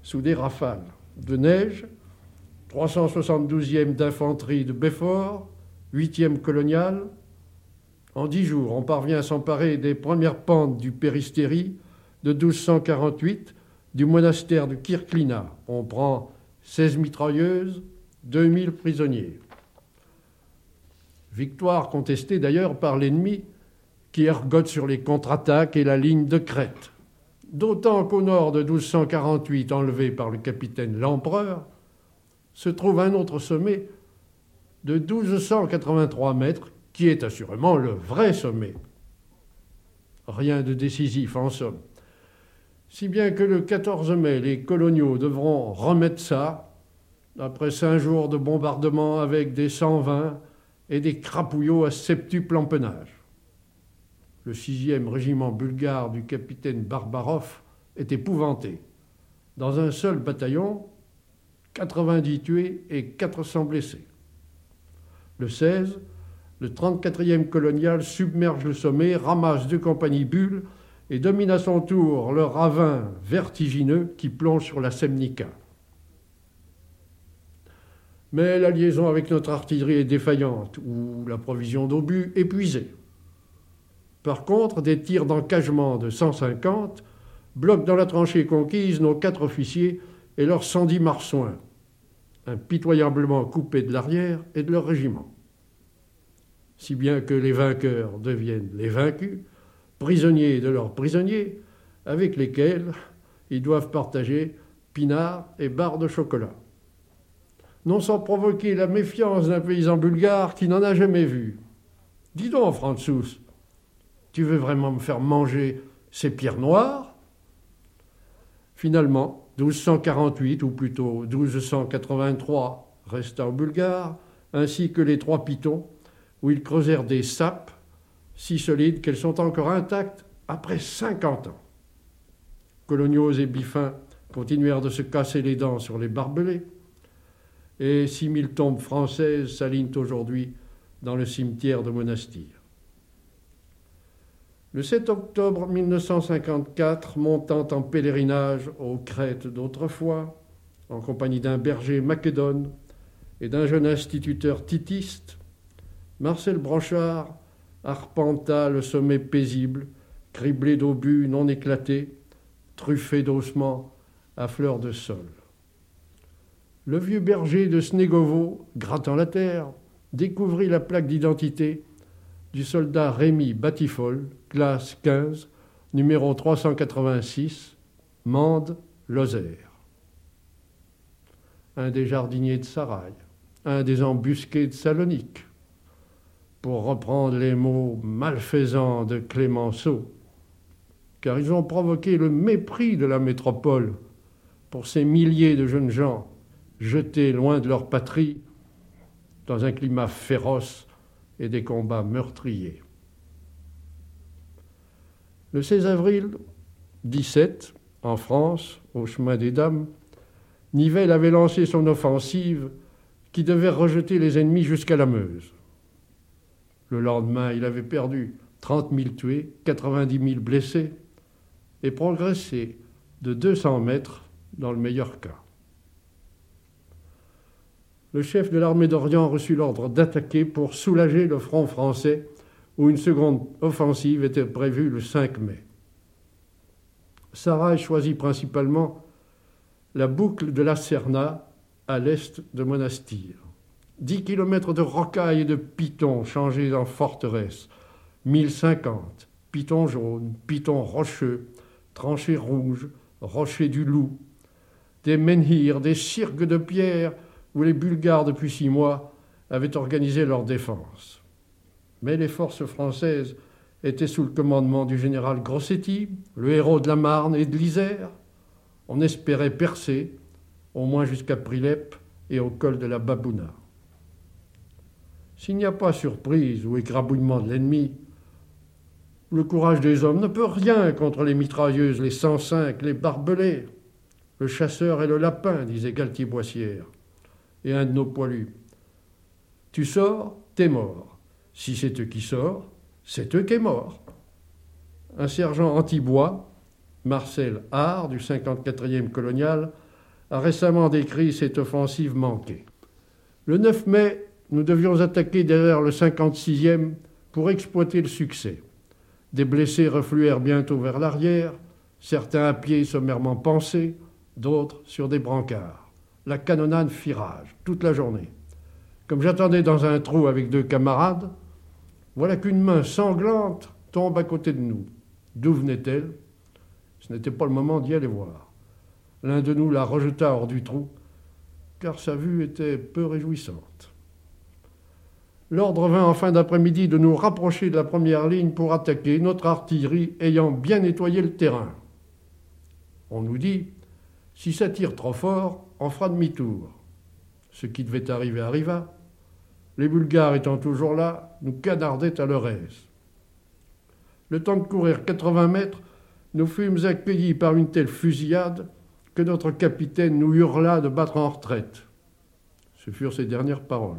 sous des rafales de neige 372e d'infanterie de Belfort, 8e coloniale. En dix jours, on parvient à s'emparer des premières pentes du Péristérie de 1248 du monastère de Kirklina. On prend 16 mitrailleuses, 2000 prisonniers. Victoire contestée d'ailleurs par l'ennemi qui ergote sur les contre-attaques et la ligne de Crète. D'autant qu'au nord de 1248, enlevé par le capitaine L'Empereur, se trouve un autre sommet de 1283 mètres, qui est assurément le vrai sommet. Rien de décisif en somme. Si bien que le 14 mai, les coloniaux devront remettre ça, après cinq jours de bombardement avec des 120 et des crapouillots à septuple empennage. Le sixième régiment bulgare du capitaine Barbarov est épouvanté. Dans un seul bataillon, 90 tués et 400 blessés. Le 16, le 34e colonial submerge le sommet, ramasse deux compagnies bulles et domine à son tour le ravin vertigineux qui plonge sur la Semnica. Mais la liaison avec notre artillerie est défaillante, ou la provision d'obus épuisée. Par contre, des tirs d'encagement de 150 bloquent dans la tranchée conquise nos quatre officiers et leurs 110 marsouins, impitoyablement coupés de l'arrière et de leur régiment. Si bien que les vainqueurs deviennent les vaincus, prisonniers de leurs prisonniers, avec lesquels ils doivent partager pinard et barres de chocolat. Non sans provoquer la méfiance d'un paysan bulgare qui n'en a jamais vu. Dis donc, Franzous, tu veux vraiment me faire manger ces pierres noires? Finalement, 1248, ou plutôt 1283, resta au Bulgare, ainsi que les trois pitons, où ils creusèrent des sapes si solides qu'elles sont encore intactes après cinquante ans. Coloniaux et Biffins continuèrent de se casser les dents sur les barbelés, et six mille tombes françaises s'alignent aujourd'hui dans le cimetière de Monastir. Le 7 octobre 1954, montant en pèlerinage aux Crêtes d'autrefois, en compagnie d'un berger macédone et d'un jeune instituteur titiste, Marcel Brochard arpenta le sommet paisible, criblé d'obus non éclatés, truffé d'ossements à fleur de sol. Le vieux berger de Snegovo, grattant la terre, découvrit la plaque d'identité du soldat Rémy Batifol, classe 15, numéro 386, Mende, Lozère. Un des jardiniers de Sarail, un des embusqués de Salonique, pour reprendre les mots malfaisants de Clémenceau. car ils ont provoqué le mépris de la métropole pour ces milliers de jeunes gens jetés loin de leur patrie dans un climat féroce et des combats meurtriers. Le 16 avril 17, en France, au chemin des Dames, Nivelle avait lancé son offensive qui devait rejeter les ennemis jusqu'à la Meuse. Le lendemain, il avait perdu 30 000 tués, 90 000 blessés et progressé de 200 mètres dans le meilleur cas. Le chef de l'armée d'Orient reçut l'ordre d'attaquer pour soulager le front français où une seconde offensive était prévue le 5 mai. Sarah choisit principalement la boucle de la Serna à l'est de Monastir. Dix kilomètres de rocailles et de pitons changés en forteresse, 1050, pitons jaunes, pitons rocheux, tranchées rouges, rochers du loup, des menhirs, des cirques de pierre où les Bulgares, depuis six mois, avaient organisé leur défense. Mais les forces françaises étaient sous le commandement du général Grossetti, le héros de la Marne et de l'Isère. On espérait percer, au moins jusqu'à Prilep et au col de la Babouna. S'il n'y a pas surprise ou écrabouillement de l'ennemi, le courage des hommes ne peut rien contre les mitrailleuses, les 105, les barbelés. Le chasseur et le lapin, disait Galtier-Boissière, et un de nos poilus. Tu sors, t'es mort. Si c'est eux qui sort, c'est eux qui est mort. Un sergent anti-bois, Marcel Hart, du 54e colonial, a récemment décrit cette offensive manquée. Le 9 mai, nous devions attaquer derrière le 56e pour exploiter le succès. Des blessés refluèrent bientôt vers l'arrière, certains à pied sommairement pansés, d'autres sur des brancards. La canonnade fit rage toute la journée. Comme j'attendais dans un trou avec deux camarades, voilà qu'une main sanglante tombe à côté de nous. D'où venait-elle? Ce n'était pas le moment d'y aller voir. L'un de nous la rejeta hors du trou, car sa vue était peu réjouissante. L'ordre vint en fin d'après-midi de nous rapprocher de la première ligne pour attaquer, notre artillerie ayant bien nettoyé le terrain. On nous dit si ça tire trop fort, on fera demi-tour. Ce qui devait arriver arriva. Les Bulgares étant toujours là, nous canardaient à leur aise. Le temps de courir 80 mètres, nous fûmes accueillis par une telle fusillade que notre capitaine nous hurla de battre en retraite. Ce furent ses dernières paroles.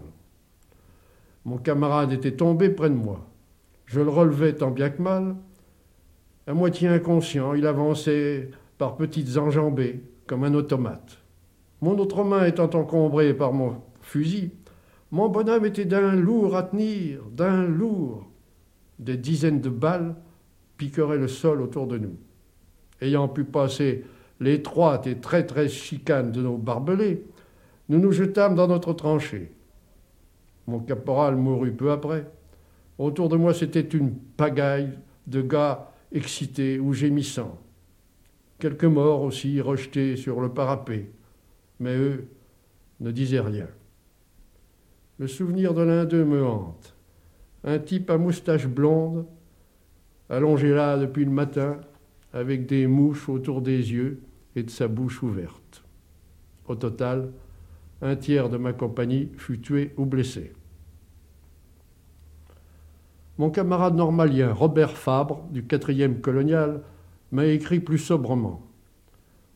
Mon camarade était tombé près de moi. Je le relevais tant bien que mal. À moitié inconscient, il avançait par petites enjambées, comme un automate. Mon autre main étant encombrée par mon fusil, mon bonhomme était d'un lourd à tenir, d'un lourd. Des dizaines de balles piqueraient le sol autour de nous. Ayant pu passer l'étroite et traîtresse chicane de nos barbelés, nous nous jetâmes dans notre tranchée. Mon caporal mourut peu après. Autour de moi, c'était une pagaille de gars excités ou gémissants. Quelques morts aussi rejetés sur le parapet, mais eux ne disaient rien. Le souvenir de l'un d'eux me hante. Un type à moustache blonde, allongé là depuis le matin, avec des mouches autour des yeux et de sa bouche ouverte. Au total, un tiers de ma compagnie fut tué ou blessé. Mon camarade normalien Robert Fabre, du 4e colonial, m'a écrit plus sobrement.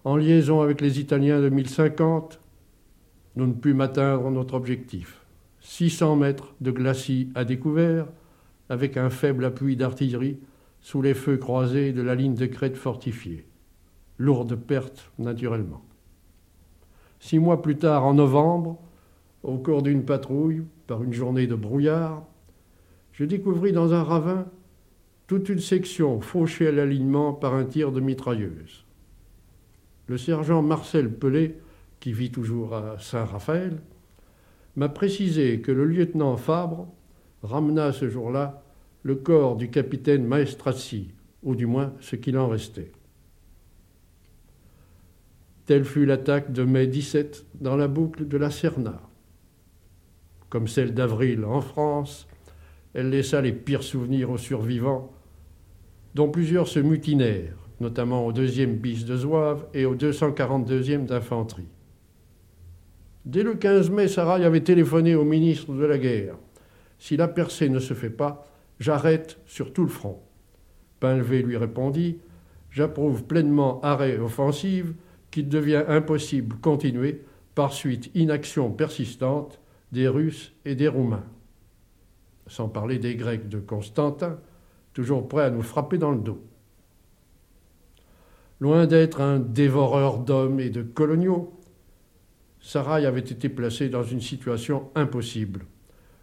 En liaison avec les Italiens de 1050, nous ne pûmes atteindre notre objectif. 600 mètres de glacis à découvert, avec un faible appui d'artillerie sous les feux croisés de la ligne de crête fortifiée. Lourde perte, naturellement. Six mois plus tard, en novembre, au cours d'une patrouille, par une journée de brouillard, je découvris dans un ravin toute une section fauchée à l'alignement par un tir de mitrailleuse. Le sergent Marcel Pelé, qui vit toujours à Saint-Raphaël, m'a précisé que le lieutenant Fabre ramena ce jour-là le corps du capitaine Maestrassi, ou du moins ce qu'il en restait. Telle fut l'attaque de mai 17 dans la boucle de la Serna. Comme celle d'avril en France, elle laissa les pires souvenirs aux survivants, dont plusieurs se mutinèrent, notamment au 2e bis de Zouave et au 242e d'infanterie. Dès le 15 mai, Sarail avait téléphoné au ministre de la Guerre. Si la percée ne se fait pas, j'arrête sur tout le front. Pinlevé lui répondit J'approuve pleinement arrêt offensive qu'il devient impossible continuer par suite inaction persistante des Russes et des Roumains. Sans parler des Grecs de Constantin, toujours prêts à nous frapper dans le dos. Loin d'être un dévoreur d'hommes et de coloniaux, Sarail avait été placé dans une situation impossible.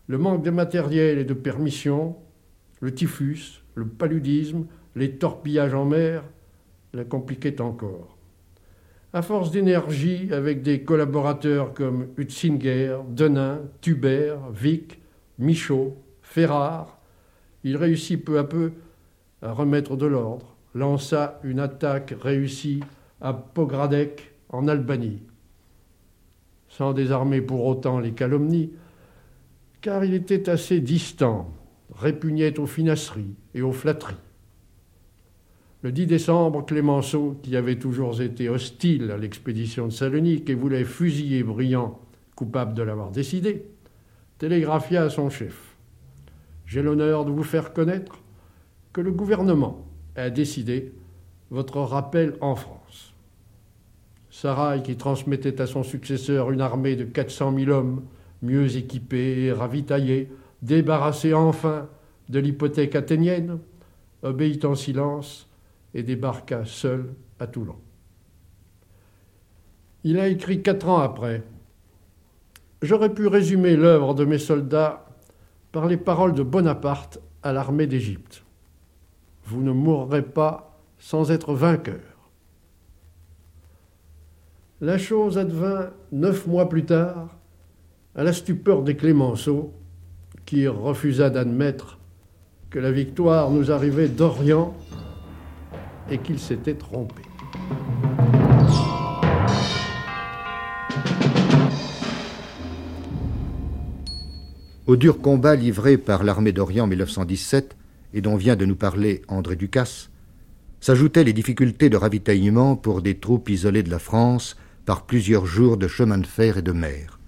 Le manque de matériel et de permission, le typhus, le paludisme, les torpillages en mer la compliquaient encore. À force d'énergie, avec des collaborateurs comme Hutzinger, Denain, Tuber, Vic, Michaud, Ferrare, il réussit peu à peu à remettre de l'ordre, lança une attaque réussie à Pogradec en Albanie. Sans désarmer pour autant les calomnies, car il était assez distant, répugnait aux finasseries et aux flatteries. Le 10 décembre, Clémenceau, qui avait toujours été hostile à l'expédition de Salonique et voulait fusiller Briand, coupable de l'avoir décidé, télégraphia à son chef J'ai l'honneur de vous faire connaître que le gouvernement a décidé votre rappel en France. Saraï, qui transmettait à son successeur une armée de 400 000 hommes, mieux équipés et ravitaillés, débarrassés enfin de l'hypothèque athénienne, obéit en silence et débarqua seul à Toulon. Il a écrit quatre ans après J'aurais pu résumer l'œuvre de mes soldats par les paroles de Bonaparte à l'armée d'Égypte. Vous ne mourrez pas sans être vainqueur. La chose advint neuf mois plus tard, à la stupeur des Clémenceaux, qui refusa d'admettre que la victoire nous arrivait d'Orient et qu'il s'était trompé. Au dur combat livré par l'armée d'Orient en 1917, et dont vient de nous parler André Ducasse, s'ajoutaient les difficultés de ravitaillement pour des troupes isolées de la France par plusieurs jours de chemin de fer et de mer.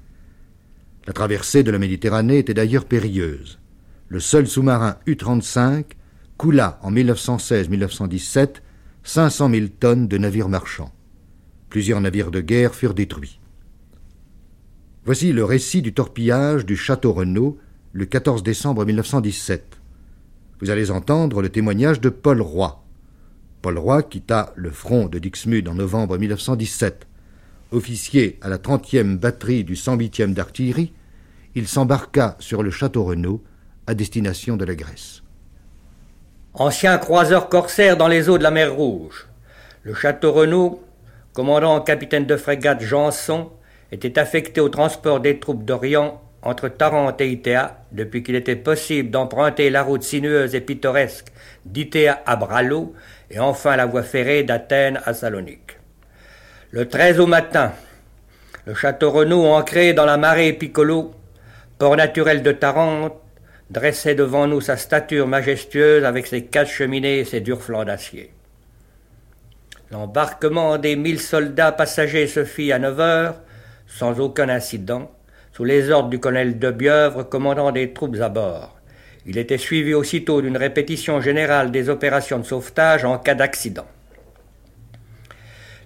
La traversée de la Méditerranée était d'ailleurs périlleuse. Le seul sous-marin U-35 coula en 1916-1917 500 000 tonnes de navires marchands. Plusieurs navires de guerre furent détruits. Voici le récit du torpillage du château Renaud le 14 décembre 1917. Vous allez entendre le témoignage de Paul Roy. Paul Roy quitta le front de Dixmude en novembre 1917 officier à la 30e batterie du 108e d'artillerie, il s'embarqua sur le château Renaud à destination de la Grèce. Ancien croiseur corsaire dans les eaux de la mer Rouge, le château Renaud, commandant en capitaine de frégate Janson, était affecté au transport des troupes d'Orient entre Tarente et Itéa depuis qu'il était possible d'emprunter la route sinueuse et pittoresque d'Itéa à Bralo et enfin la voie ferrée d'Athènes à Salonique. Le 13 au matin, le château Renaud, ancré dans la marée Piccolo, port naturel de Tarente, dressait devant nous sa stature majestueuse avec ses quatre cheminées et ses durs flancs d'acier. L'embarquement des mille soldats passagers se fit à neuf heures, sans aucun incident, sous les ordres du colonel de Bieuvre, commandant des troupes à bord. Il était suivi aussitôt d'une répétition générale des opérations de sauvetage en cas d'accident.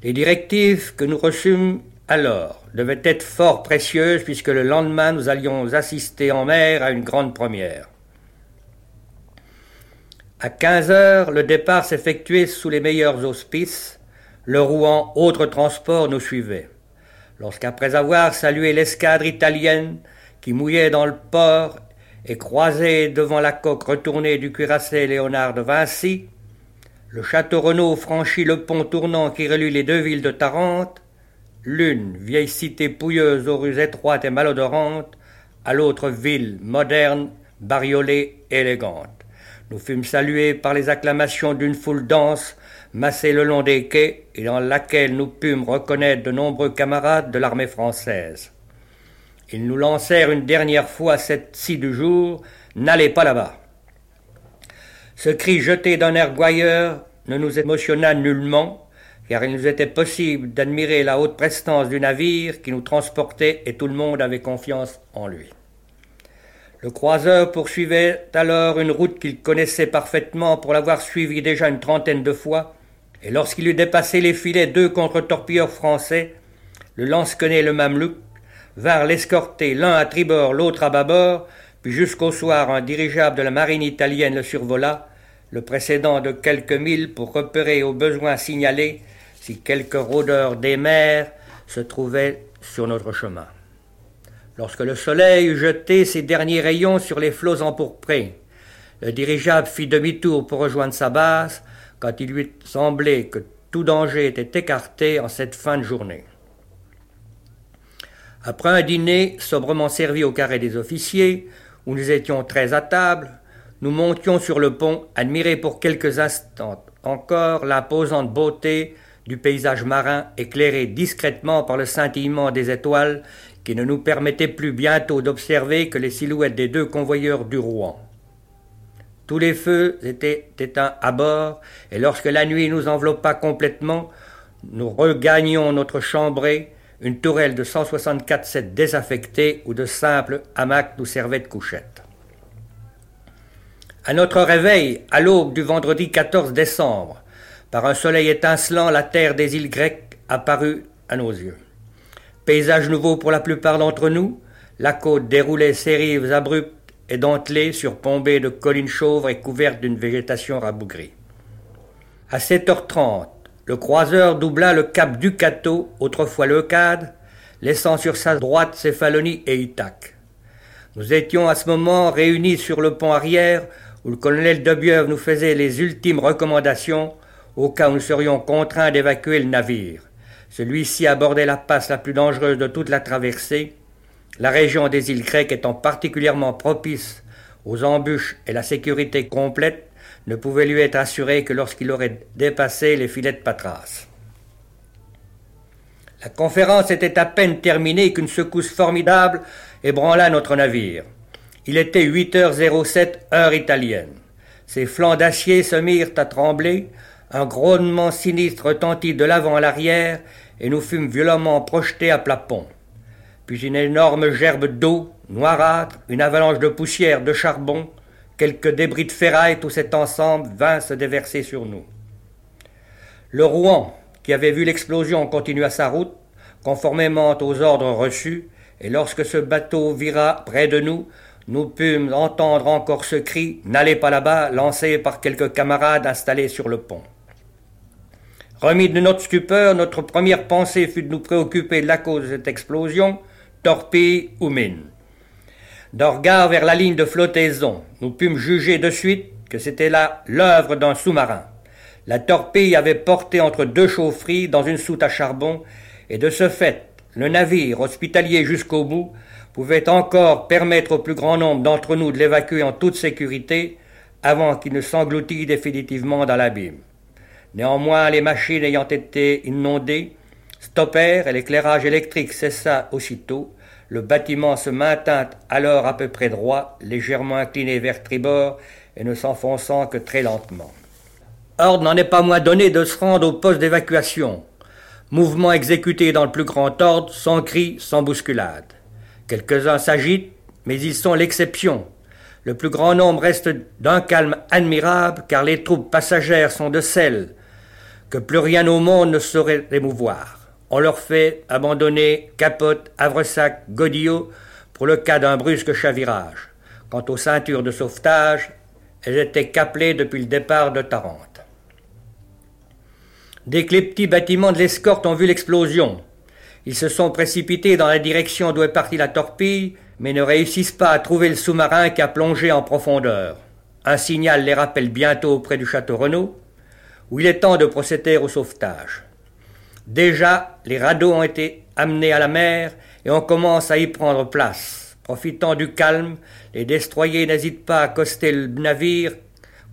Les directives que nous reçûmes alors devaient être fort précieuses puisque le lendemain nous allions assister en mer à une grande première. À quinze heures, le départ s'effectuait sous les meilleurs auspices. Le Rouen, autre transport, nous suivait. Lorsqu'après avoir salué l'escadre italienne qui mouillait dans le port et croisait devant la coque retournée du cuirassé Léonard de Vinci, le château Renaud franchit le pont tournant qui relie les deux villes de Tarente, l'une vieille cité pouilleuse aux rues étroites et malodorantes, à l'autre ville moderne, bariolée, élégante. Nous fûmes salués par les acclamations d'une foule dense, massée le long des quais, et dans laquelle nous pûmes reconnaître de nombreux camarades de l'armée française. Ils nous lancèrent une dernière fois cette ci du jour, n'allez pas là-bas. Ce cri jeté d'un air gouailleur ne nous émotionna nullement, car il nous était possible d'admirer la haute prestance du navire qui nous transportait et tout le monde avait confiance en lui. Le croiseur poursuivait alors une route qu'il connaissait parfaitement pour l'avoir suivie déjà une trentaine de fois, et lorsqu'il eut dépassé les filets deux contre-torpilleurs français, le lance-quenet et le mamelouk vinrent l'escorter l'un à tribord, l'autre à bâbord, puis jusqu'au soir un dirigeable de la marine italienne le survola, le précédant de quelques milles pour repérer au besoin signalé si quelques rôdeurs des mers se trouvaient sur notre chemin. Lorsque le soleil eut jeté ses derniers rayons sur les flots empourprés, le dirigeable fit demi-tour pour rejoindre sa base, quand il lui semblait que tout danger était écarté en cette fin de journée. Après un dîner sobrement servi au carré des officiers, où nous étions très à table, nous montions sur le pont, admirer pour quelques instants encore l'imposante beauté du paysage marin éclairé discrètement par le scintillement des étoiles qui ne nous permettait plus bientôt d'observer que les silhouettes des deux convoyeurs du Rouen. Tous les feux étaient éteints à bord, et lorsque la nuit nous enveloppa complètement, nous regagnions notre chambrée, une tourelle de 164 sets désaffectée où de simples hamacs nous servaient de couchette. À notre réveil, à l'aube du vendredi 14 décembre, par un soleil étincelant, la terre des îles grecques apparut à nos yeux. Paysage nouveau pour la plupart d'entre nous, la côte déroulait ses rives abruptes et dentelée, surplombée de collines chauves et couverte d'une végétation rabougrie. À 7h30, le croiseur doubla le cap Ducato, autrefois Leucade, laissant sur sa droite Céphalonie et Ithaque. Nous étions à ce moment réunis sur le pont arrière où le colonel Debieuvre nous faisait les ultimes recommandations au cas où nous serions contraints d'évacuer le navire. Celui-ci abordait la passe la plus dangereuse de toute la traversée, la région des îles grecques étant particulièrement propice aux embûches et la sécurité complète ne pouvait lui être assurée que lorsqu'il aurait dépassé les filets de Patras. La conférence était à peine terminée qu'une secousse formidable ébranla notre navire. Il était 8h07 heure italienne. Ses flancs d'acier se mirent à trembler, un grognement sinistre retentit de l'avant à l'arrière, et nous fûmes violemment projetés à plat pont. Puis une énorme gerbe d'eau, noirâtre, une avalanche de poussière, de charbon, quelques débris de ferraille, tout cet ensemble vint se déverser sur nous. Le Rouen, qui avait vu l'explosion, continua sa route, conformément aux ordres reçus, et lorsque ce bateau vira près de nous, nous pûmes entendre encore ce cri N'allez pas là-bas, lancé par quelques camarades installés sur le pont. Remis de notre stupeur, notre première pensée fut de nous préoccuper de la cause de cette explosion, torpille ou mine. D'un regard vers la ligne de flottaison, nous pûmes juger de suite que c'était là l'œuvre d'un sous-marin. La torpille avait porté entre deux chaufferies dans une soute à charbon, et de ce fait, le navire, hospitalier jusqu'au bout, pouvait encore permettre au plus grand nombre d'entre nous de l'évacuer en toute sécurité avant qu'il ne s'engloutît définitivement dans l'abîme. Néanmoins, les machines ayant été inondées, stoppèrent et l'éclairage électrique cessa aussitôt. Le bâtiment se maintint alors à peu près droit, légèrement incliné vers tribord et ne s'enfonçant que très lentement. Ordre n'en est pas moins donné de se rendre au poste d'évacuation. Mouvement exécuté dans le plus grand ordre, sans cri, sans bousculade. Quelques-uns s'agitent, mais ils sont l'exception. Le plus grand nombre reste d'un calme admirable, car les troupes passagères sont de celles que plus rien au monde ne saurait émouvoir. On leur fait abandonner Capote, Havresac, Godillot pour le cas d'un brusque chavirage. Quant aux ceintures de sauvetage, elles étaient caplées depuis le départ de Tarente. Dès que les petits bâtiments de l'escorte ont vu l'explosion, ils se sont précipités dans la direction d'où est partie la torpille, mais ne réussissent pas à trouver le sous-marin qui a plongé en profondeur. Un signal les rappelle bientôt auprès du château Renaud, où il est temps de procéder au sauvetage. Déjà, les radeaux ont été amenés à la mer et on commence à y prendre place. Profitant du calme, les destroyers n'hésitent pas à accoster le navire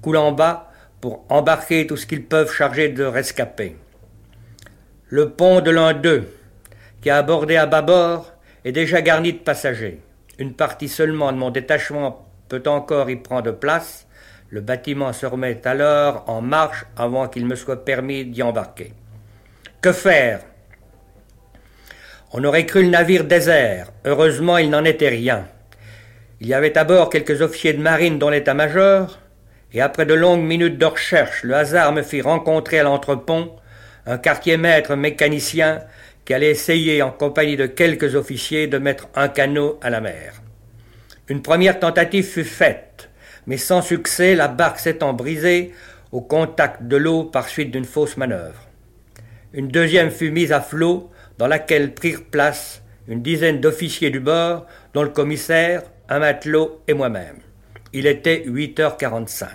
coulant bas pour embarquer tout ce qu'ils peuvent charger de rescapés. Le pont de l'un d'eux, qui a abordé à bâbord, est déjà garni de passagers. Une partie seulement de mon détachement peut encore y prendre place, Le bâtiment se remet alors en marche avant qu'il me soit permis d'y embarquer. Que faire? On aurait cru le navire désert. Heureusement, il n'en était rien. Il y avait à bord quelques officiers de marine dans l'état-major, et après de longues minutes de recherche, le hasard me fit rencontrer à l'entrepont un quartier-maître mécanicien qui allait essayer, en compagnie de quelques officiers, de mettre un canot à la mer. Une première tentative fut faite, mais sans succès, la barque s'étant brisée au contact de l'eau par suite d'une fausse manœuvre. Une deuxième fut mise à flot, dans laquelle prirent place une dizaine d'officiers du bord, dont le commissaire, un matelot et moi-même. Il était 8h45.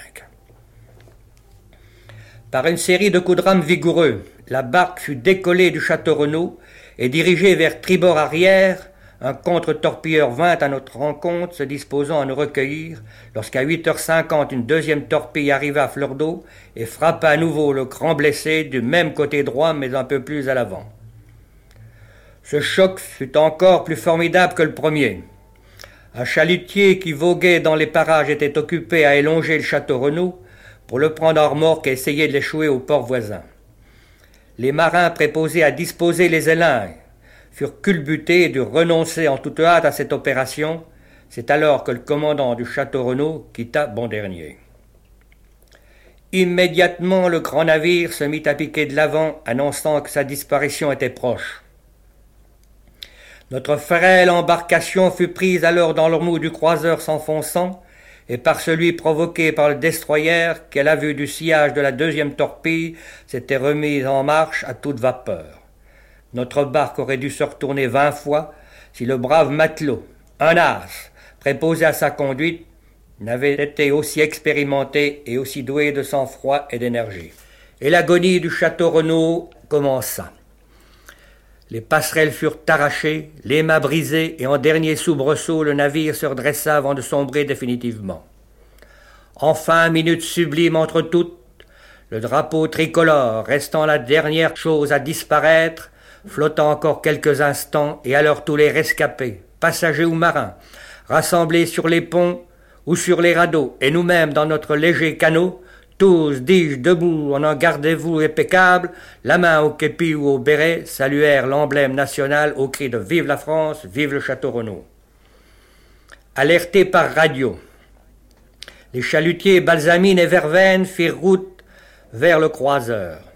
Par une série de coups de rame vigoureux, la barque fut décollée du château Renaud et dirigée vers tribord arrière. Un contre-torpilleur vint à notre rencontre, se disposant à nous recueillir, lorsqu'à 8h50 une deuxième torpille arriva à fleur d'eau et frappa à nouveau le grand blessé du même côté droit mais un peu plus à l'avant. Ce choc fut encore plus formidable que le premier. Un chalutier qui voguait dans les parages était occupé à élonger le château Renaud pour le prendre en remorque et essayer de l'échouer au port voisin. Les marins préposés à disposer les élins furent culbutés et durent renoncer en toute hâte à cette opération. C'est alors que le commandant du château Renaud quitta Bon Dernier. Immédiatement, le grand navire se mit à piquer de l'avant, annonçant que sa disparition était proche. Notre frêle embarcation fut prise alors dans le mou du croiseur s'enfonçant, et par celui provoqué par le destroyer qui, à la vue du sillage de la deuxième torpille, s'était remise en marche à toute vapeur. Notre barque aurait dû se retourner vingt fois si le brave matelot, un as, préposé à sa conduite, n'avait été aussi expérimenté et aussi doué de sang-froid et d'énergie. Et l'agonie du château Renaud commença. Les passerelles furent arrachées, les mâts brisés, et en dernier soubresaut, le navire se redressa avant de sombrer définitivement. Enfin, minute sublime entre toutes, le drapeau tricolore, restant la dernière chose à disparaître, flottant encore quelques instants, et alors tous les rescapés, passagers ou marins, rassemblés sur les ponts ou sur les radeaux, et nous-mêmes dans notre léger canot, tous, dis-je, debout, en un gardez-vous impeccable, la main au képi ou au béret, saluèrent l'emblème national au cri de Vive la France, vive le Château Renaud. Alertés par radio, les chalutiers Balsamine et Verveine firent route vers le croiseur.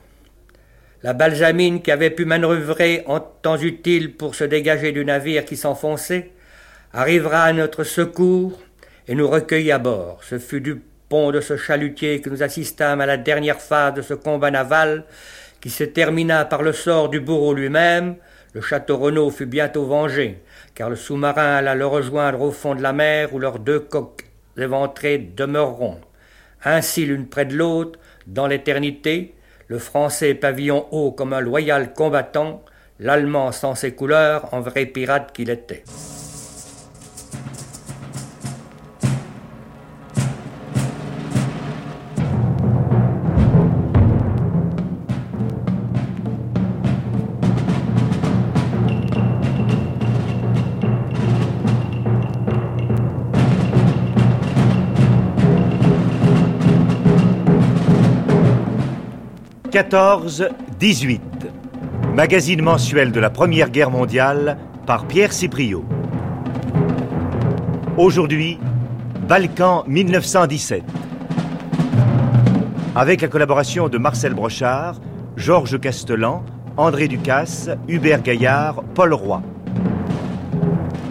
La Balsamine, qui avait pu manœuvrer en temps utile pour se dégager du navire qui s'enfonçait, arrivera à notre secours et nous recueillit à bord. Ce fut du de ce chalutier que nous assistâmes à la dernière phase de ce combat naval, qui se termina par le sort du bourreau lui-même, le château Renaud fut bientôt vengé, car le sous-marin alla le rejoindre au fond de la mer où leurs deux coques éventrées demeureront. Ainsi l'une près de l'autre, dans l'éternité, le français pavillon haut comme un loyal combattant, l'allemand sans ses couleurs, en vrai pirate qu'il était. 14-18. Magazine mensuel de la Première Guerre mondiale par Pierre Cipriot. Aujourd'hui, Balkan 1917. Avec la collaboration de Marcel Brochard, Georges Castelan, André Ducasse, Hubert Gaillard, Paul Roy.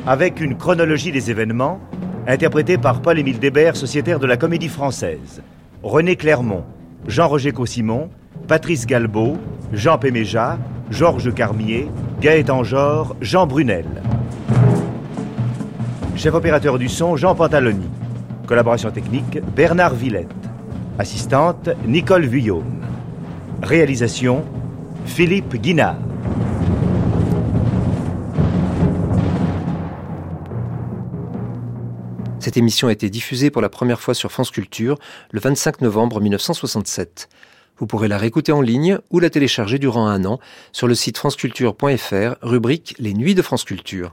Avec une chronologie des événements, interprétée par Paul-Émile Débert, sociétaire de la Comédie Française, René Clermont, Jean-Roger Cossimon, Patrice Galbeau, Jean Péméja, Georges Carmier, Gaëtan Jor, Jean Brunel. Chef opérateur du son, Jean Pantaloni. Collaboration technique, Bernard Villette. Assistante, Nicole Vuillaume. Réalisation, Philippe Guinard. Cette émission a été diffusée pour la première fois sur France Culture le 25 novembre 1967. Vous pourrez la réécouter en ligne ou la télécharger durant un an sur le site franceculture.fr, rubrique Les Nuits de France Culture.